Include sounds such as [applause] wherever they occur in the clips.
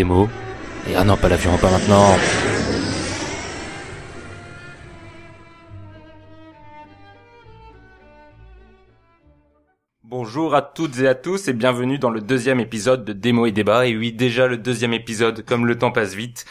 Et ah non, pas l'avion, pas maintenant. Bonjour à toutes et à tous et bienvenue dans le deuxième épisode de Démo et Débat. Et oui, déjà le deuxième épisode, comme le temps passe vite.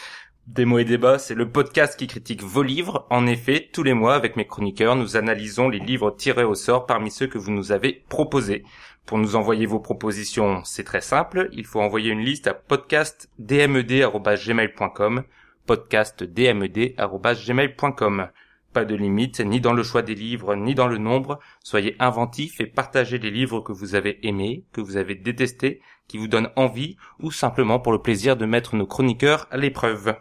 Démo et Débat, c'est le podcast qui critique vos livres. En effet, tous les mois, avec mes chroniqueurs, nous analysons les livres tirés au sort parmi ceux que vous nous avez proposés. Pour nous envoyer vos propositions, c'est très simple. Il faut envoyer une liste à podcastdmed.gmail.com podcastdmed.gmail.com Pas de limite, ni dans le choix des livres, ni dans le nombre. Soyez inventifs et partagez les livres que vous avez aimés, que vous avez détestés, qui vous donnent envie, ou simplement pour le plaisir de mettre nos chroniqueurs à l'épreuve.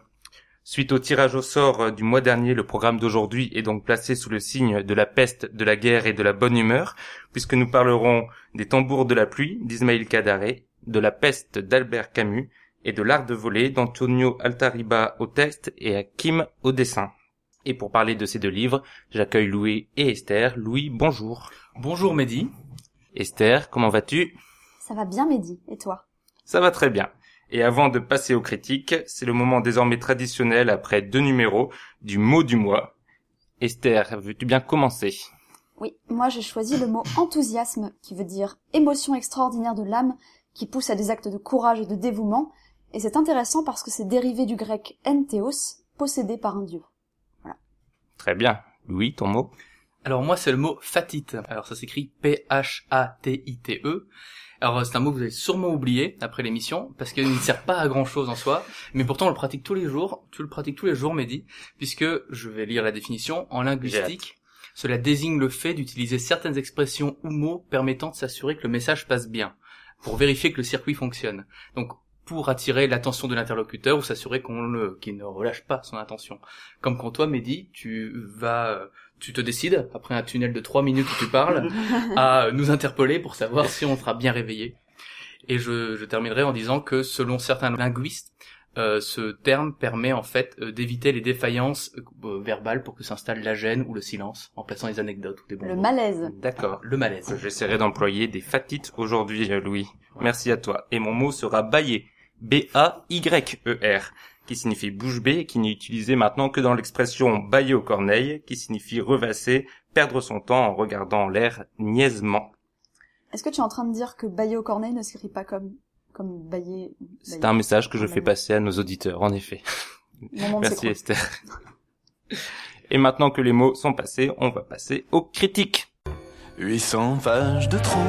Suite au tirage au sort euh, du mois dernier, le programme d'aujourd'hui est donc placé sous le signe de la peste, de la guerre et de la bonne humeur, puisque nous parlerons des tambours de la pluie d'Ismaël Kadaré, de la peste d'Albert Camus et de l'art de voler d'Antonio Altariba au texte et Hakim au dessin. Et pour parler de ces deux livres, j'accueille Louis et Esther. Louis, bonjour. Bonjour Mehdi. Esther, comment vas-tu? Ça va bien Mehdi, et toi? Ça va très bien. Et avant de passer aux critiques, c'est le moment désormais traditionnel après deux numéros du mot du mois. Esther, veux-tu bien commencer? Oui, moi j'ai choisi le mot enthousiasme, qui veut dire émotion extraordinaire de l'âme, qui pousse à des actes de courage et de dévouement, et c'est intéressant parce que c'est dérivé du grec entheos, possédé par un dieu. Voilà. Très bien. Louis, ton mot? Alors moi c'est le mot fatite. Alors ça s'écrit P-H-A-T-I-T-E. Alors c'est un mot que vous avez sûrement oublié après l'émission parce qu'il ne sert pas à grand chose en soi, mais pourtant on le pratique tous les jours. Tu le pratiques tous les jours, Mehdi, puisque je vais lire la définition en linguistique. Cela désigne le fait d'utiliser certaines expressions ou mots permettant de s'assurer que le message passe bien, pour vérifier que le circuit fonctionne. Donc pour attirer l'attention de l'interlocuteur ou s'assurer qu'on le qu'il ne relâche pas son attention. Comme quand toi, Mehdi, tu vas tu te décides, après un tunnel de trois minutes où tu parles, [laughs] à nous interpeller pour savoir si on sera bien réveillé. Et je, je terminerai en disant que selon certains linguistes, euh, ce terme permet en fait euh, d'éviter les défaillances euh, verbales pour que s'installe la gêne ou le silence en plaçant des anecdotes ou des bons Le mots. malaise. D'accord. Le malaise. J'essaierai d'employer des fatites aujourd'hui, Louis. Merci à toi. Et mon mot sera bailler. B-A-Y-E-R qui signifie bouche bée et qui n'est utilisé maintenant que dans l'expression bailler aux corneilles, qui signifie revasser, perdre son temps en regardant l'air niaisement. Est-ce que tu es en train de dire que bailler aux corneilles ne s'écrit pas comme comme bailler C'est un message que je fais passer à nos auditeurs, en effet. Merci. Esther. Et maintenant que les mots sont passés, on va passer aux critiques. 800 pages de trop,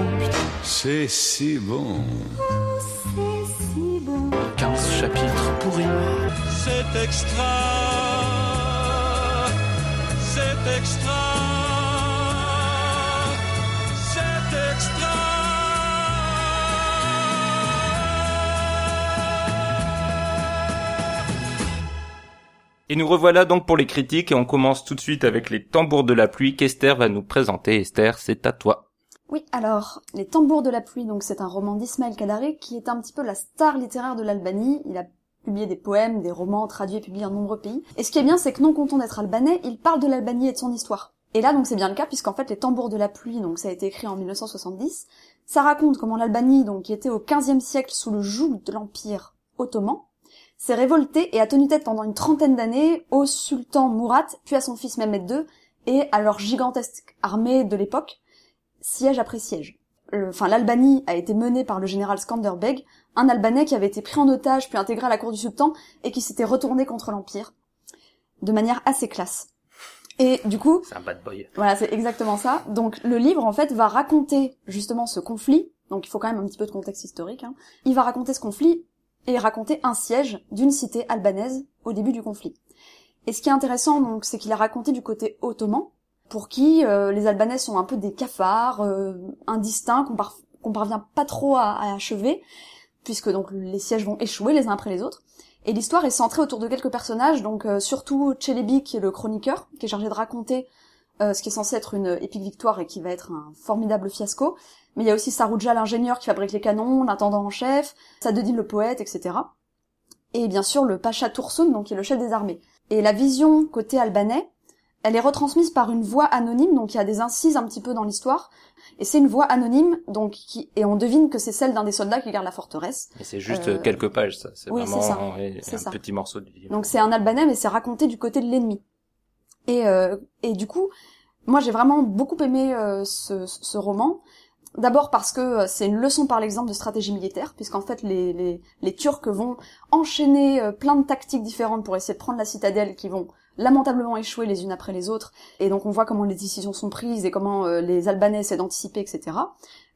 C'est si bon. 15 chapitres pourris. C'est extra. C'est extra. C'est extra. Et nous revoilà donc pour les critiques et on commence tout de suite avec les tambours de la pluie qu'Esther va nous présenter. Esther, c'est à toi. Oui, alors, Les Tambours de la pluie, donc c'est un roman d'Ismaël Kadaré qui est un petit peu la star littéraire de l'Albanie. Il a publié des poèmes, des romans, traduits et publiés en nombreux pays. Et ce qui est bien, c'est que non content d'être albanais, il parle de l'Albanie et de son histoire. Et là, donc, c'est bien le cas, puisqu'en fait, Les Tambours de la pluie, donc ça a été écrit en 1970, ça raconte comment l'Albanie, donc qui était au XVe siècle sous le joug de l'Empire ottoman, s'est révoltée et a tenu tête pendant une trentaine d'années au sultan Murat, puis à son fils Mehmed II, et à leur gigantesque armée de l'époque, siège après siège. Le- Enfin, l'Albanie a été menée par le général Skanderbeg, un Albanais qui avait été pris en otage puis intégré à la cour du sultan et qui s'était retourné contre l'Empire, de manière assez classe. Et du coup, C'est un bad boy. voilà, c'est exactement ça. Donc le livre, en fait, va raconter justement ce conflit. Donc il faut quand même un petit peu de contexte historique. hein. Il va raconter ce conflit et raconter un siège d'une cité albanaise au début du conflit. Et ce qui est intéressant, donc, c'est qu'il a raconté du côté ottoman, pour qui euh, les Albanais sont un peu des cafards, euh, indistincts, qu'on par- qu'on parvient pas trop à, à achever, puisque donc les sièges vont échouer les uns après les autres. Et l'histoire est centrée autour de quelques personnages, donc euh, surtout Celebi, qui est le chroniqueur, qui est chargé de raconter euh, ce qui est censé être une épique victoire et qui va être un formidable fiasco. Mais il y a aussi Sarouja, l'ingénieur qui fabrique les canons, l'intendant en chef, Sadedine le poète, etc. Et bien sûr le Pacha Toursun, donc qui est le chef des armées. Et la vision côté albanais, elle est retransmise par une voix anonyme, donc il y a des incises un petit peu dans l'histoire, et c'est une voix anonyme, donc qui, et on devine que c'est celle d'un des soldats qui garde la forteresse. Et c'est juste Euh, quelques pages, ça. C'est oui, vraiment ça. un ça. petit morceau du livre. Donc c'est un albanais, mais c'est raconté du côté de l'ennemi. Et, euh, et du coup, moi j'ai vraiment beaucoup aimé euh, ce, ce roman. D'abord parce que euh, c'est une leçon par l'exemple de stratégie militaire, puisqu'en fait les, les, les Turcs vont enchaîner plein de tactiques différentes pour essayer de prendre la citadelle, qui vont lamentablement échouer les unes après les autres. Et donc on voit comment les décisions sont prises et comment euh, les Albanais essaient d'anticiper, etc.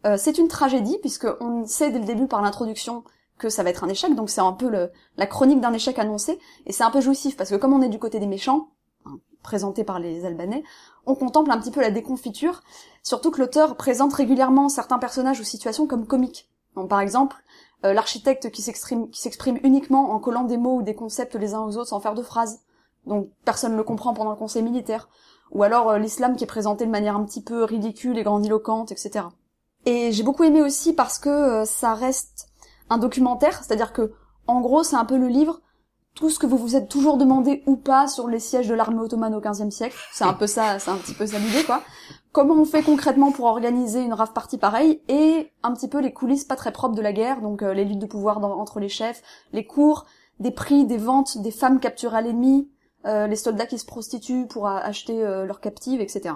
Euh, c'est une tragédie, puisque on sait dès le début par l'introduction que ça va être un échec, donc c'est un peu le, la chronique d'un échec annoncé, et c'est un peu jouissif, parce que comme on est du côté des méchants, hein, présenté par les Albanais, on contemple un petit peu la déconfiture, surtout que l'auteur présente régulièrement certains personnages ou situations comme comiques. Donc par exemple, euh, l'architecte qui s'exprime uniquement en collant des mots ou des concepts les uns aux autres sans faire de phrases. Donc personne ne le comprend pendant le conseil militaire. Ou alors euh, l'islam qui est présenté de manière un petit peu ridicule et grandiloquente, etc. Et j'ai beaucoup aimé aussi parce que euh, ça reste un documentaire, c'est-à-dire que en gros c'est un peu le livre tout ce que vous vous êtes toujours demandé ou pas sur les sièges de l'armée ottomane au XVe siècle. C'est un peu ça, c'est un petit peu ça l'idée, quoi. Comment on fait concrètement pour organiser une rave party pareille et un petit peu les coulisses pas très propres de la guerre, donc euh, les luttes de pouvoir entre les chefs, les cours, des prix, des ventes, des femmes capturées à l'ennemi, euh, les soldats qui se prostituent pour acheter euh, leurs captives, etc.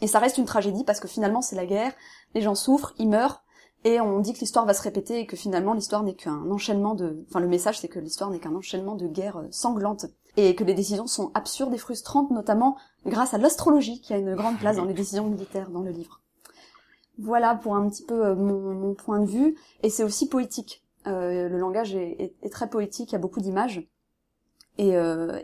Et ça reste une tragédie parce que finalement c'est la guerre, les gens souffrent, ils meurent, et on dit que l'histoire va se répéter et que finalement l'histoire n'est qu'un enchaînement de... Enfin le message c'est que l'histoire n'est qu'un enchaînement de guerres euh, sanglantes et que les décisions sont absurdes et frustrantes notamment grâce à l'astrologie qui a une grande place dans les décisions militaires dans le livre. Voilà pour un petit peu euh, mon, point de vue et c'est aussi poétique. Euh, le langage est- est très poétique, il y a beaucoup d'images. Et, euh,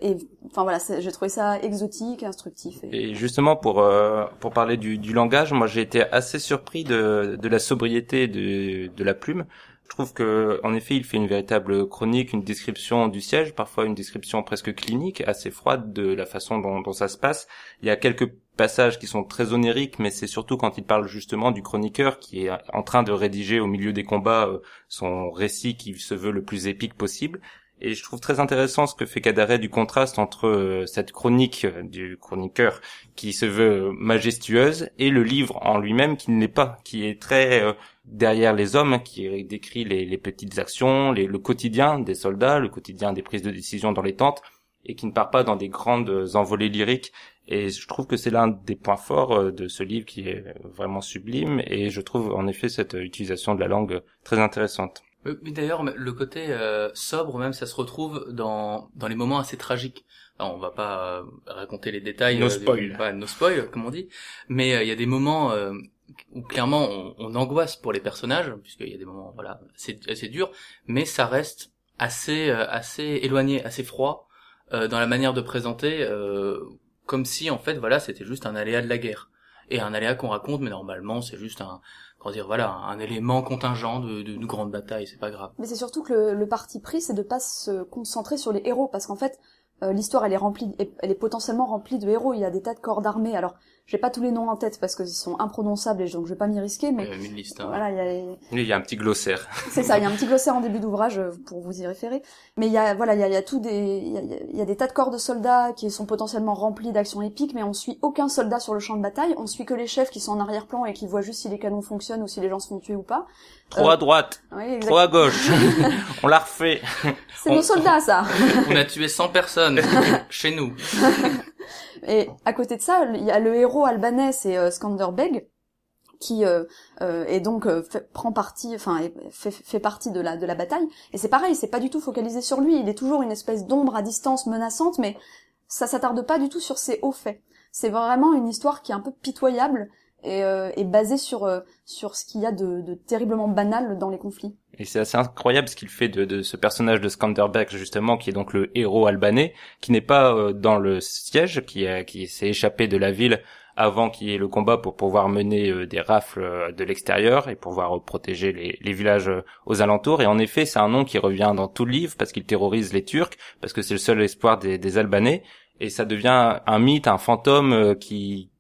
enfin voilà, j'ai trouvé ça exotique, instructif. Et... Et justement pour euh, pour parler du, du langage, moi j'ai été assez surpris de de la sobriété de de la plume. Je trouve que en effet il fait une véritable chronique, une description du siège, parfois une description presque clinique, assez froide de la façon dont, dont ça se passe. Il y a quelques passages qui sont très onériques, mais c'est surtout quand il parle justement du chroniqueur qui est en train de rédiger au milieu des combats euh, son récit qui se veut le plus épique possible. Et je trouve très intéressant ce que fait Cadaret du contraste entre euh, cette chronique euh, du chroniqueur qui se veut majestueuse et le livre en lui-même qui ne l'est pas, qui est très euh, derrière les hommes, qui décrit les, petites actions, le quotidien des soldats, le quotidien des prises de décision dans les tentes, et qui ne part pas dans des grandes envolées lyriques. Et je trouve que c'est l'un des points forts de ce livre qui est vraiment sublime, et je trouve en effet cette utilisation de la langue très intéressante. Euh, Mais d'ailleurs, le côté euh, sobre, même, ça se retrouve dans dans les moments assez tragiques. Alors, on va pas euh, raconter les détails. No euh, spoil. pas no spoil, comme on dit. Mais euh, il y a des moments euh, où clairement on, on angoisse pour les personnages, puisqu'il y a des moments, voilà, c'est assez dur. Mais ça reste assez euh, assez éloigné, assez froid euh, dans la manière de présenter, euh, comme si en fait, voilà, c'était juste un aléa de la guerre et un aléa qu'on raconte, mais normalement c'est juste un comment dire voilà un élément contingent de, de, de grande bataille, c'est pas grave. Mais c'est surtout que le, le parti pris, c'est de pas se concentrer sur les héros, parce qu'en fait, euh, l'histoire, elle est remplie, elle est potentiellement remplie de héros. Il y a des tas de corps d'armée. Alors, j'ai pas tous les noms en tête parce qu'ils sont imprononçables et donc je vais pas m'y risquer, mais Euh, une liste. hein. voilà, il y a, Oui, il y a un petit glossaire. c'est ça. Il y a un petit glossaire en début d'ouvrage euh, pour vous y référer. Mais il y a, voilà, il y a, il y a tout des, il y a, il y a des tas de corps de soldats qui sont potentiellement remplis d'actions épiques, mais on suit aucun soldat sur le champ de bataille. On suit que les chefs qui sont en arrière-plan et qui voient juste si les canons fonctionnent ou si les gens se font tuer ou pas. Trop Euh, à droite, Oui, trop à gauche. [laughs] On l'a refait. C'est nos On- soldats, ça. [laughs] On a tué 100 personnes [laughs] chez nous. Et à côté de ça, il y a le héros albanais, c'est euh, Skanderbeg, qui euh, euh, est donc euh, fait- prend partie, enfin fait, fait partie de la de la bataille. Et c'est pareil, c'est pas du tout focalisé sur lui. Il est toujours une espèce d'ombre à distance menaçante, mais ça s'attarde pas du tout sur ses hauts faits. C'est vraiment une histoire qui est un peu pitoyable et, euh, et basée sur euh, sur ce qu'il y a de, de terriblement banal dans les conflits. Et c'est assez incroyable ce qu'il fait de, de ce personnage de Skanderbeg justement, qui est donc le héros albanais, qui n'est pas euh, dans le siège, qui, qui s'est échappé de la ville avant qu'il y ait le combat pour pouvoir mener euh, des rafles euh, de l'extérieur et pouvoir protéger les, les villages aux alentours. Et en effet, c'est un nom qui revient dans tout le livre parce qu'il terrorise les Turcs, parce que c'est le seul espoir des, des Albanais. Et ça devient un mythe, un fantôme qui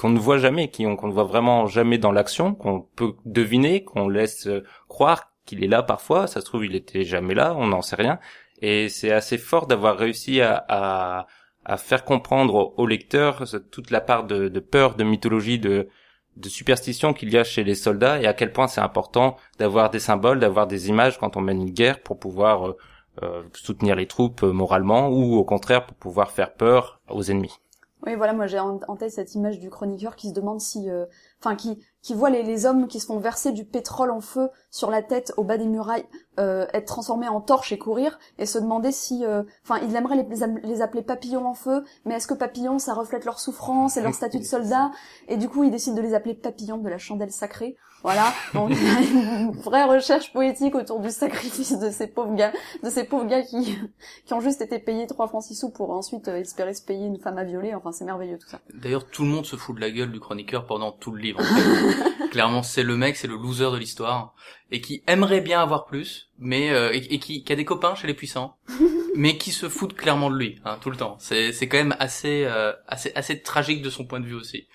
qu'on ne voit jamais, qu'on ne voit vraiment jamais dans l'action, qu'on peut deviner, qu'on laisse euh, croire qu'il est là parfois. Ça se trouve, il était jamais là, on n'en sait rien. Et c'est assez fort d'avoir réussi à, à, faire comprendre au, lecteur toute la part de, peur, de mythologie, de, superstition qu'il y a chez les soldats et à quel point c'est important d'avoir des symboles, d'avoir des images quand on mène une guerre pour pouvoir euh, euh, soutenir les troupes moralement ou au contraire pour pouvoir faire peur aux ennemis. Oui, voilà, moi j'ai en, tête cette image du chroniqueur qui se demande si, euh, enfin, qui qui voit les, les hommes qui se font verser du pétrole en feu sur la tête au bas des murailles euh, être transformés en torches et courir, et se demander si, euh, enfin, il aimerait les, les appeler papillons en feu, mais est-ce que papillons ça reflète leur souffrance et leur statut de soldat, et du coup il décide de les appeler papillons de la chandelle sacrée. Voilà, donc il y a une vraie recherche poétique autour du sacrifice de ces pauvres gars, de ces pauvres gars qui qui ont juste été payés trois francs six sous pour ensuite euh, espérer se payer une femme à violer. Enfin, c'est merveilleux tout ça. D'ailleurs, tout le monde se fout de la gueule du chroniqueur pendant tout le livre. en fait. [laughs] Clairement, c'est le mec, c'est le loser de l'histoire, et qui aimerait bien avoir plus, mais euh, et, et qui, qui a des copains chez les puissants, [laughs] mais qui se foutent clairement de lui, hein, tout le temps. C'est c'est quand même assez euh, assez assez tragique de son point de vue aussi.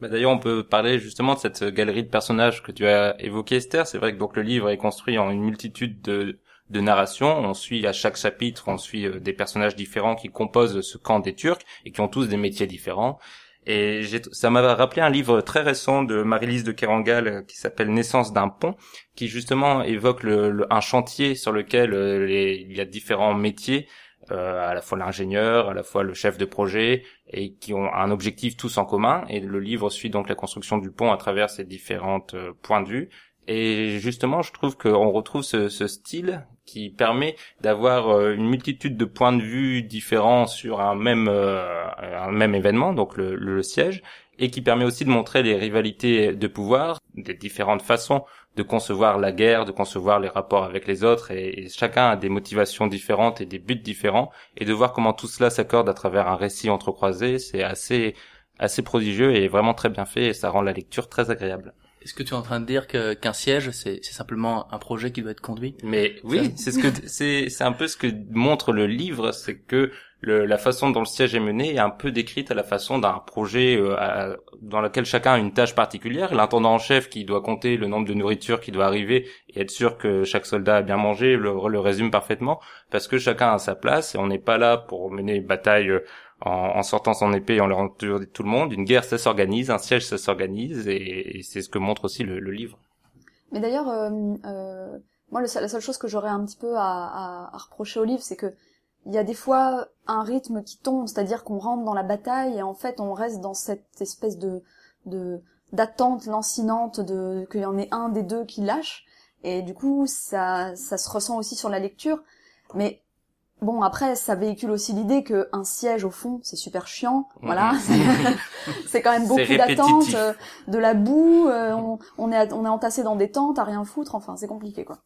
Bah, D'ailleurs, on peut parler justement de cette galerie de personnages que tu as évoqué, Esther. C'est vrai que donc le livre est construit en une multitude de, de narrations. On suit à chaque chapitre, on suit euh, des personnages différents qui composent ce camp des Turcs et qui ont tous des métiers différents. Et ça m'a rappelé un livre très récent de Marie-Lise de Kerangal euh, qui s'appelle Naissance d'un pont, qui justement évoque le, un chantier sur lequel euh, il y a différents métiers, euh, à la fois l'ingénieur, à la fois le chef de projet, et qui ont un objectif tous en commun. Et le livre suit donc la construction du pont à travers ces différentes euh, points de vue. Et justement, je trouve qu'on retrouve ce, style qui permet d'avoir euh, une multitude de points de vue différents sur un même euh, événement, donc le, siège, et qui permet aussi de montrer les rivalités de pouvoir, des différentes façons de concevoir la guerre, de concevoir les rapports avec les autres, et, et chacun a des motivations différentes et des buts différents, et de voir comment tout cela s'accorde à travers un récit entrecroisé, c'est assez assez prodigieux et vraiment très bien fait, et ça rend la lecture très agréable. Est-ce que tu es en train de dire que qu'un siège, c'est simplement un projet qui doit être conduit? Mais oui, c'est ce que c'est c'est un peu ce que montre le livre, c'est que le, la façon dont le siège est mené est un peu décrite à la façon d'un projet euh, à- dans lequel chacun a une tâche particulière. L'intendant en chef qui doit compter le nombre de nourritures qui doit arriver et être sûr que chaque soldat a bien mangé le, le résume parfaitement parce que chacun a sa place et on n'est pas là pour mener une bataille euh, en, en sortant son épée et en leur entourant tout le monde. Une guerre ça s'organise, un siège ça s'organise et, c'est ce que montre aussi le, le livre. Mais d'ailleurs, euh, euh, moi, la seule chose que j'aurais un petit peu à, à- à reprocher au livre, c'est que il y a des fois un rythme qui tombe, c'est-à-dire qu'on rentre dans la bataille et en fait on reste dans cette espèce de de d'attente lancinante de qu'il y en ait un des deux qui lâche et du coup ça ça se ressent aussi sur la lecture mais bon après ça véhicule aussi l'idée que un siège au fond c'est super chiant voilà [laughs] [laughs] c'est quand même beaucoup d'attente répétitif. euh, de la boue euh, on, on est on est entassé dans des tentes à rien foutre enfin c'est compliqué quoi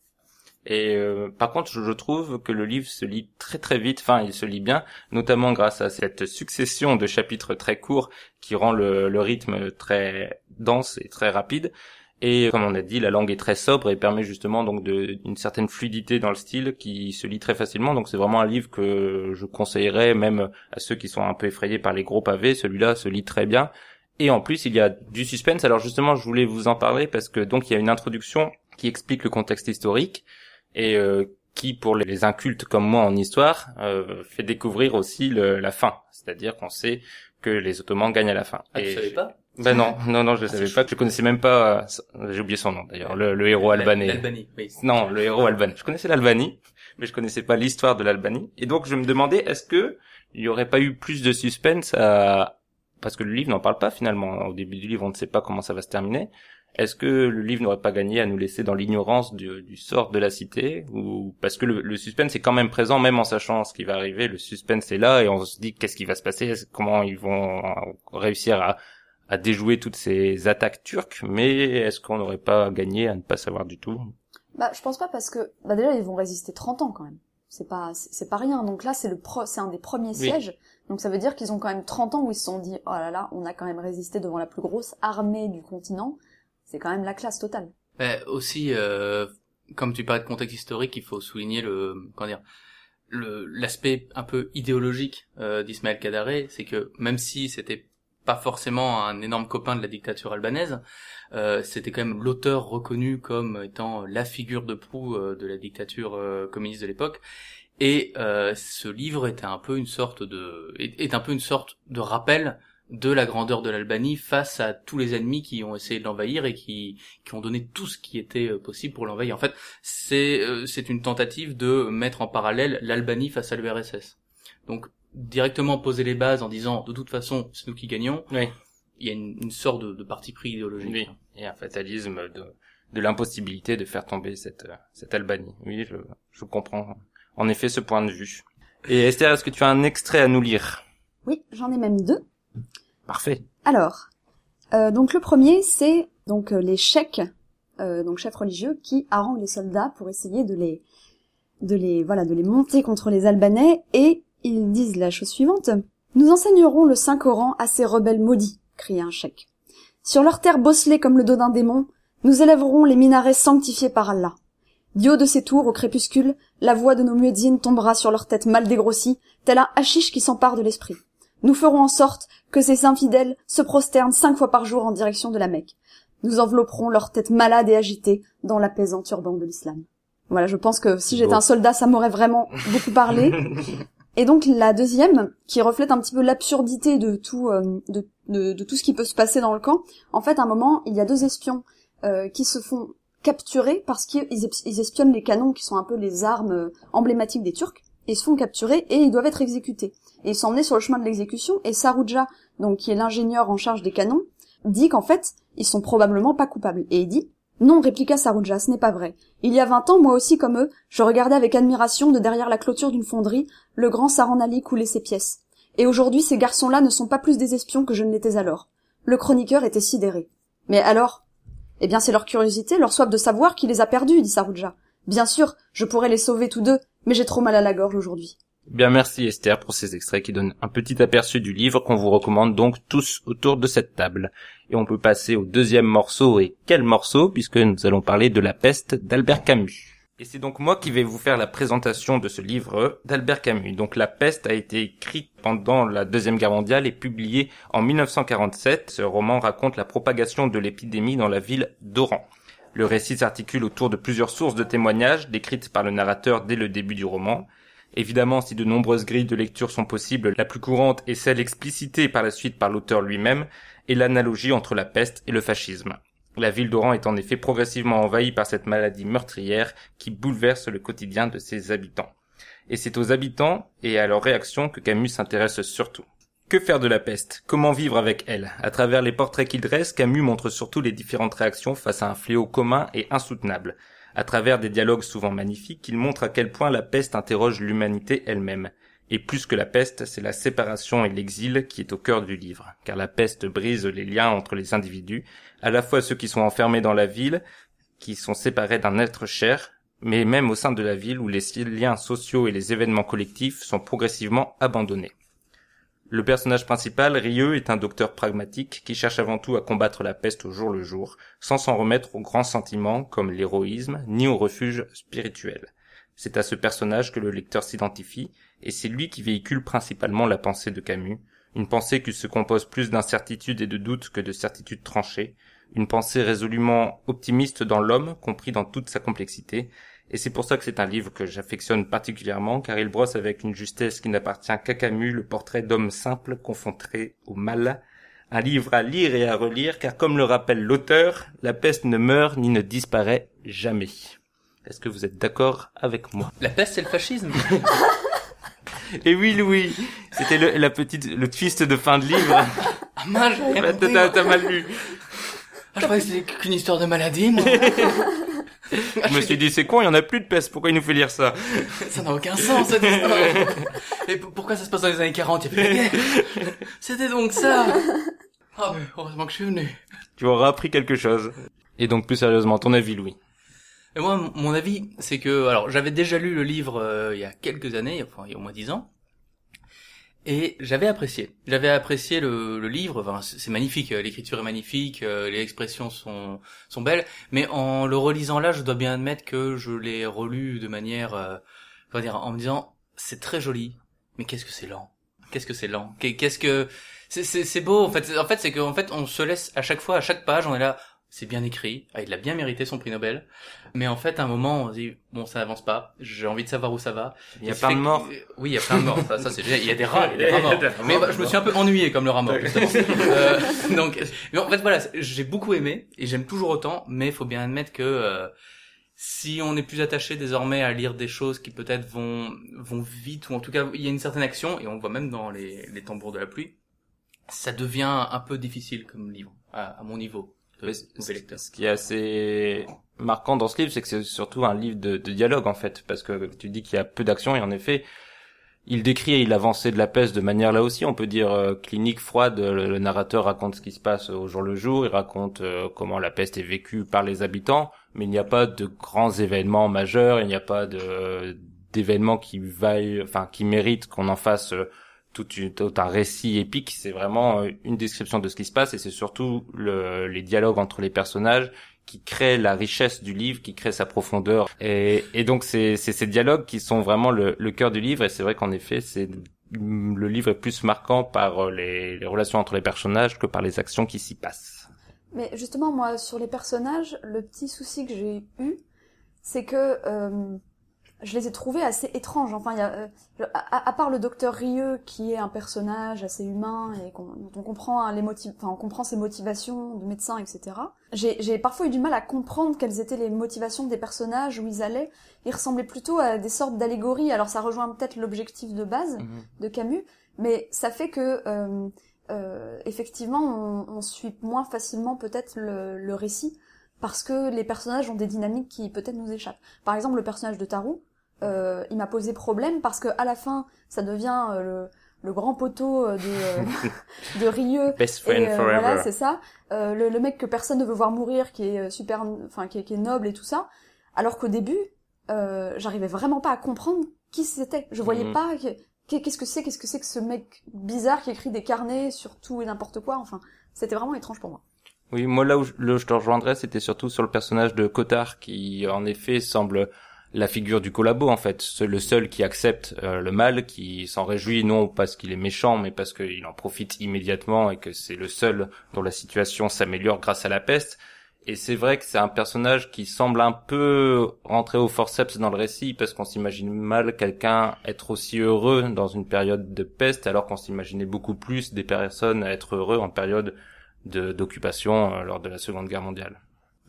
Et euh, par contre, je je trouve que le livre se lit très très vite. Enfin, il se lit bien, notamment grâce à cette succession de chapitres très courts qui rend le, le rythme très dense et très rapide. Et comme on a dit, la langue est très sobre et permet justement donc de, une certaine fluidité dans le style qui se lit très facilement. Donc c'est vraiment un livre que je conseillerais même à ceux qui sont un peu effrayés par les gros pavés. Celui-là se lit très bien. Et en plus, il y a du suspense. Alors justement, je voulais vous en parler parce que donc il y a une introduction qui explique le contexte historique et euh, qui, pour les incultes comme moi en histoire, euh, fait découvrir aussi le- la fin. C'est-à-dire qu'on sait que les Ottomans gagnent à la fin. Ah, tu Et- savais pas? Ben non, non, non, je Ah, savais c'est pas. Je connaissais même pas. euh, J'ai oublié son nom d'ailleurs. Le, le héros albanais. L'Albanie, oui. Non, le héros albanais. Je connaissais l'Albanie, mais je connaissais pas l'histoire de l'Albanie. Et donc je me demandais, est-ce que il y aurait pas eu plus de suspense à parce que le livre n'en parle pas finalement. Au début du livre, on ne sait pas comment ça va se terminer. Est-ce que le livre n'aurait pas gagné à nous laisser dans l'ignorance du, du sort de la cité ou parce que le, le suspense est quand même présent même en sachant ce qui va arriver. Le suspense est là et on se dit qu'est-ce qui va se passer, comment ils vont réussir à à déjouer toutes ces attaques turques, mais est-ce qu'on n'aurait pas gagné à ne pas savoir du tout? Bah, je pense pas parce que, bah déjà, ils vont résister 30 ans quand même. C'est pas, c'est pas rien. Donc là, c'est le pro, c'est un des premiers Oui. sièges. Donc ça veut dire qu'ils ont quand même 30 ans où ils se sont dit, oh là là, on a quand même résisté devant la plus grosse armée du continent. C'est quand même la classe totale. Mais aussi, euh, comme tu parlais de contexte historique, il faut souligner le, comment dire, le l'aspect un peu idéologique euh, d'Ismaël Kadaré, c'est que même si c'était pas forcément un énorme copain de la dictature albanaise, euh, c'était quand même l'auteur reconnu comme étant la figure de proue euh, de la dictature euh, communiste de l'époque. Et euh, ce livre était un peu une sorte de est, un peu une sorte de rappel de la grandeur de l'Albanie face à tous les ennemis qui ont essayé de l'envahir et qui qui ont donné tout ce qui était euh, possible pour l'envahir. En fait, c'est euh, c'est une tentative de mettre en parallèle l'Albanie face à l'URSS. Donc directement poser les bases en disant de toute façon c'est nous qui gagnons. Oui. Il y a une, une sorte de, de parti pris idéologique. Oui. Et un fatalisme de, de l'impossibilité de faire tomber cette, cette Albanie. Oui, je, je comprends en effet ce point de vue. Et Esther, est-ce que tu as un extrait à nous lire? Oui, j'en ai même deux. Parfait. Alors, euh, donc le premier, c'est donc euh, les chèques, euh, donc chefs religieux, qui haranguent les soldats pour essayer de les, de les, voilà, de les monter contre les Albanais, et ils disent la chose suivante Nous enseignerons le Saint Coran à ces rebelles maudits, crie un chèque. Sur leur terre bosselée comme le dos d'un démon, nous élèverons les minarets sanctifiés par Allah. Du haut de ces tours, au crépuscule, la voix de nos muezzines tombera sur leur tête mal dégrossie, tel un hachiche qui s'empare de l'esprit. Nous ferons en sorte que ces infidèles se prosternent cinq fois par jour en direction de la Mecque. Nous envelopperons leur tête malade et agitée dans l'apaisant turban de l'islam. Voilà, je pense que si j'étais Bon. un soldat, ça m'aurait vraiment beaucoup parlé. [laughs] Et donc la deuxième, qui reflète un petit peu l'absurdité de tout, euh, de, tout ce qui peut se passer dans le camp. En fait, à un moment, il y a deux espions euh, qui se font capturer parce qu'ils espionnent les canons qui sont un peu les armes euh, emblématiques des Turcs. Ils se font capturer et ils doivent être exécutés. Et ils sont emmenés sur le chemin de l'exécution et Sarouja, donc qui est l'ingénieur en charge des canons, dit qu'en fait, ils sont probablement pas coupables. Et il dit non, répliqua Sarouja, ce n'est pas vrai. Il y a vingt ans, moi aussi comme eux, je regardais avec admiration de derrière la clôture d'une fonderie le grand Saran Ali couler ses pièces. Et aujourd'hui, ces garçons-là ne sont pas plus des espions que je ne l'étais alors. Le chroniqueur était sidéré. Mais alors? Eh bien, c'est leur curiosité, leur soif de savoir qui les a perdus, dit Sarouja. Bien sûr, je pourrais les sauver tous deux, mais j'ai trop mal à la gorge aujourd'hui. Bien, merci Esther pour ces extraits qui donnent un petit aperçu du livre qu'on vous recommande donc tous autour de cette table. Et on peut passer au deuxième morceau, et quel morceau, puisque nous allons parler de La peste d'Albert Camus. Et c'est donc moi qui vais vous faire la présentation de ce livre d'Albert Camus. Donc La peste a été écrit pendant la Deuxième Guerre mondiale et publié en 1947. Ce roman raconte la propagation de l'épidémie dans la ville d'Oran. Le récit s'articule autour de plusieurs sources de témoignages décrites par le narrateur dès le début du roman. Évidemment, si de nombreuses grilles de lecture sont possibles, la plus courante est celle explicitée par la suite par l'auteur lui-même et l'analogie entre la peste et le fascisme. La ville d'Oran est en effet progressivement envahie par cette maladie meurtrière qui bouleverse le quotidien de ses habitants. Et c'est aux habitants et à leurs réactions que Camus s'intéresse surtout. Que faire de la peste? Comment vivre avec elle? À travers les portraits qu'il dresse, Camus montre surtout les différentes réactions face à un fléau commun et insoutenable. À travers des dialogues souvent magnifiques, il montre à quel point la peste interroge l'humanité elle-même. Et plus que la peste, c'est la séparation et l'exil qui est au cœur du livre, car la peste brise les liens entre les individus, à la fois ceux qui sont enfermés dans la ville, qui sont séparés d'un être cher, mais même au sein de la ville où les liens sociaux et les événements collectifs sont progressivement abandonnés. Le personnage principal, Rieux, est un docteur pragmatique qui cherche avant tout à combattre la peste au jour le jour, sans s'en remettre aux grands sentiments comme l'héroïsme, ni au refuge spirituel. C'est à ce personnage que le lecteur s'identifie, et c'est lui qui véhicule principalement la pensée de Camus, une pensée qui se compose plus d'incertitudes et de doutes que de certitudes tranchées, une pensée résolument optimiste dans l'homme, compris dans toute sa complexité, et c'est pour ça que c'est un livre que j'affectionne particulièrement, car il brosse avec une justesse qui n'appartient qu'à Camus le portrait d'homme simple confronté au mal. Un livre à lire et à relire, car comme le rappelle l'auteur, la peste ne meurt ni ne disparaît jamais. Est-ce que vous êtes d'accord avec moi? La peste, c'est le fascisme. [laughs] Et oui, Louis, c'était le, la petite, le twist de fin de livre. [laughs] ah mince. T'as t'as mal lu. Ah, je croyais que c'était qu'une histoire de maladie, moi. [laughs] Je me suis dit, c'est con, il y en a plus de peste, pourquoi il nous fait lire ça [laughs] Ça n'a aucun sens, cette histoire. Et pourquoi ça se passe dans les années 40 Il y a plus la [laughs] guerre. C'était donc ça. Ah, mais heureusement que je suis venu. Tu auras appris quelque chose. Et donc, plus sérieusement, ton avis, Louis? Et moi, mon avis, c'est que, alors, j'avais déjà lu le livre euh, il y a quelques années, enfin, il y a au moins dix ans, et j'avais apprécié. J'avais apprécié le, le livre. Enfin, c'est magnifique, euh, l'écriture est magnifique, euh, les expressions sont sont belles, mais en le relisant là, je dois bien admettre que je l'ai relu de manière, euh, va dire, en me disant, c'est très joli, mais qu'est-ce que c'est lent? Qu'est-ce que c'est lent? Qu'est- Qu'est-ce que c'est c'est c'est beau en fait. En fait, c'est qu'en fait, on se laisse à chaque fois, à chaque page, on est là. C'est bien écrit, ah, il a bien mérité son prix Nobel. Mais en fait, à un moment, on se dit, bon, ça avance pas, j'ai envie de savoir où ça va. Il y a plein de que- morts. Oui, il y a plein de morts. Ça, ça, c'est génial. Il y a des rats, il y a des rats morts. Mais bah, je me suis un peu ennuyé comme le rat mort, justement. [laughs] Euh, donc, mais en fait, voilà, j'ai beaucoup aimé et j'aime toujours autant, mais il faut bien admettre que euh, si on est plus attaché désormais à lire des choses qui peut-être vont vont vite ou en tout cas il y a une certaine action et on le voit même dans les, les tambours de la pluie, ça devient un peu difficile comme livre à, à mon niveau nouvel ce lecteur. ce qui est assez marquant dans ce livre, c'est que c'est surtout un livre de, de dialogue en fait, parce que tu dis qu'il y a peu d'action et en effet, il décrit et il avançait de la peste de manière là aussi, on peut dire euh, clinique froide. Le, le narrateur raconte ce qui se passe au jour le jour, il raconte euh, comment la peste est vécue par les habitants, mais il n'y a pas de grands événements majeurs, il n'y a pas de d'événements qui vaillent, enfin qui méritent qu'on en fasse euh, tout, tout un récit épique. C'est vraiment euh, une description de ce qui se passe et c'est surtout le, les dialogues entre les personnages qui créent la richesse du livre, qui créent sa profondeur. Et, et donc c'est ces dialogues qui sont vraiment le, le cœur du livre. Et c'est vrai qu'en effet, c'est le livre est plus marquant par euh, les, les relations entre les personnages que par les actions qui s'y passent. Mais justement, moi, sur les personnages, le petit souci que j'ai eu, c'est que euh, je les ai trouvés assez étranges. Enfin, y a, euh, à, à part le docteur Rieux, qui est un personnage assez humain et qu'on, on comprend hein, les enfin, on comprend ses motivations de médecin, etc. J'ai, parfois eu du mal à comprendre quelles étaient les motivations des personnages, où ils allaient. Ils ressemblaient plutôt à des sortes d'allégories. Alors, ça rejoint peut-être l'objectif de base de Camus, mais ça fait que euh, euh, effectivement on, on suit moins facilement peut-être le, le récit parce que les personnages ont des dynamiques qui peut-être nous échappent. Par exemple, le personnage de Tarou, euh, il m'a posé problème parce que à la fin, ça devient euh, le, le grand poteau euh, de, euh, [laughs] de Rieux. [laughs] Best friend forever. voilà, c'est ça. Euh, le, le mec que personne ne veut voir mourir, qui est super, enfin qui est, qui est noble et tout ça. Alors qu'au début, euh, j'arrivais vraiment pas à comprendre qui c'était. Je voyais Mhm. pas que- que- qu'est-ce que c'est, qu'est-ce que c'est que ce mec bizarre qui écrit des carnets sur tout et n'importe quoi. Enfin, c'était vraiment étrange pour moi. Oui, moi là où je, là où je te rejoindrais, c'était surtout sur le personnage de Cotard qui, en effet, semble la figure du collabo en fait, C'est le seul qui accepte euh, le mal, qui s'en réjouit non parce qu'il est méchant, mais parce qu'il en profite immédiatement et que c'est le seul dont la situation s'améliore grâce à la peste. Et c'est vrai que c'est un personnage qui semble un peu rentrer au forceps dans le récit parce qu'on s'imagine mal quelqu'un être aussi heureux dans une période de peste alors qu'on s'imaginait beaucoup plus des personnes être heureux en période de d'occupation euh, lors de la Seconde Guerre mondiale.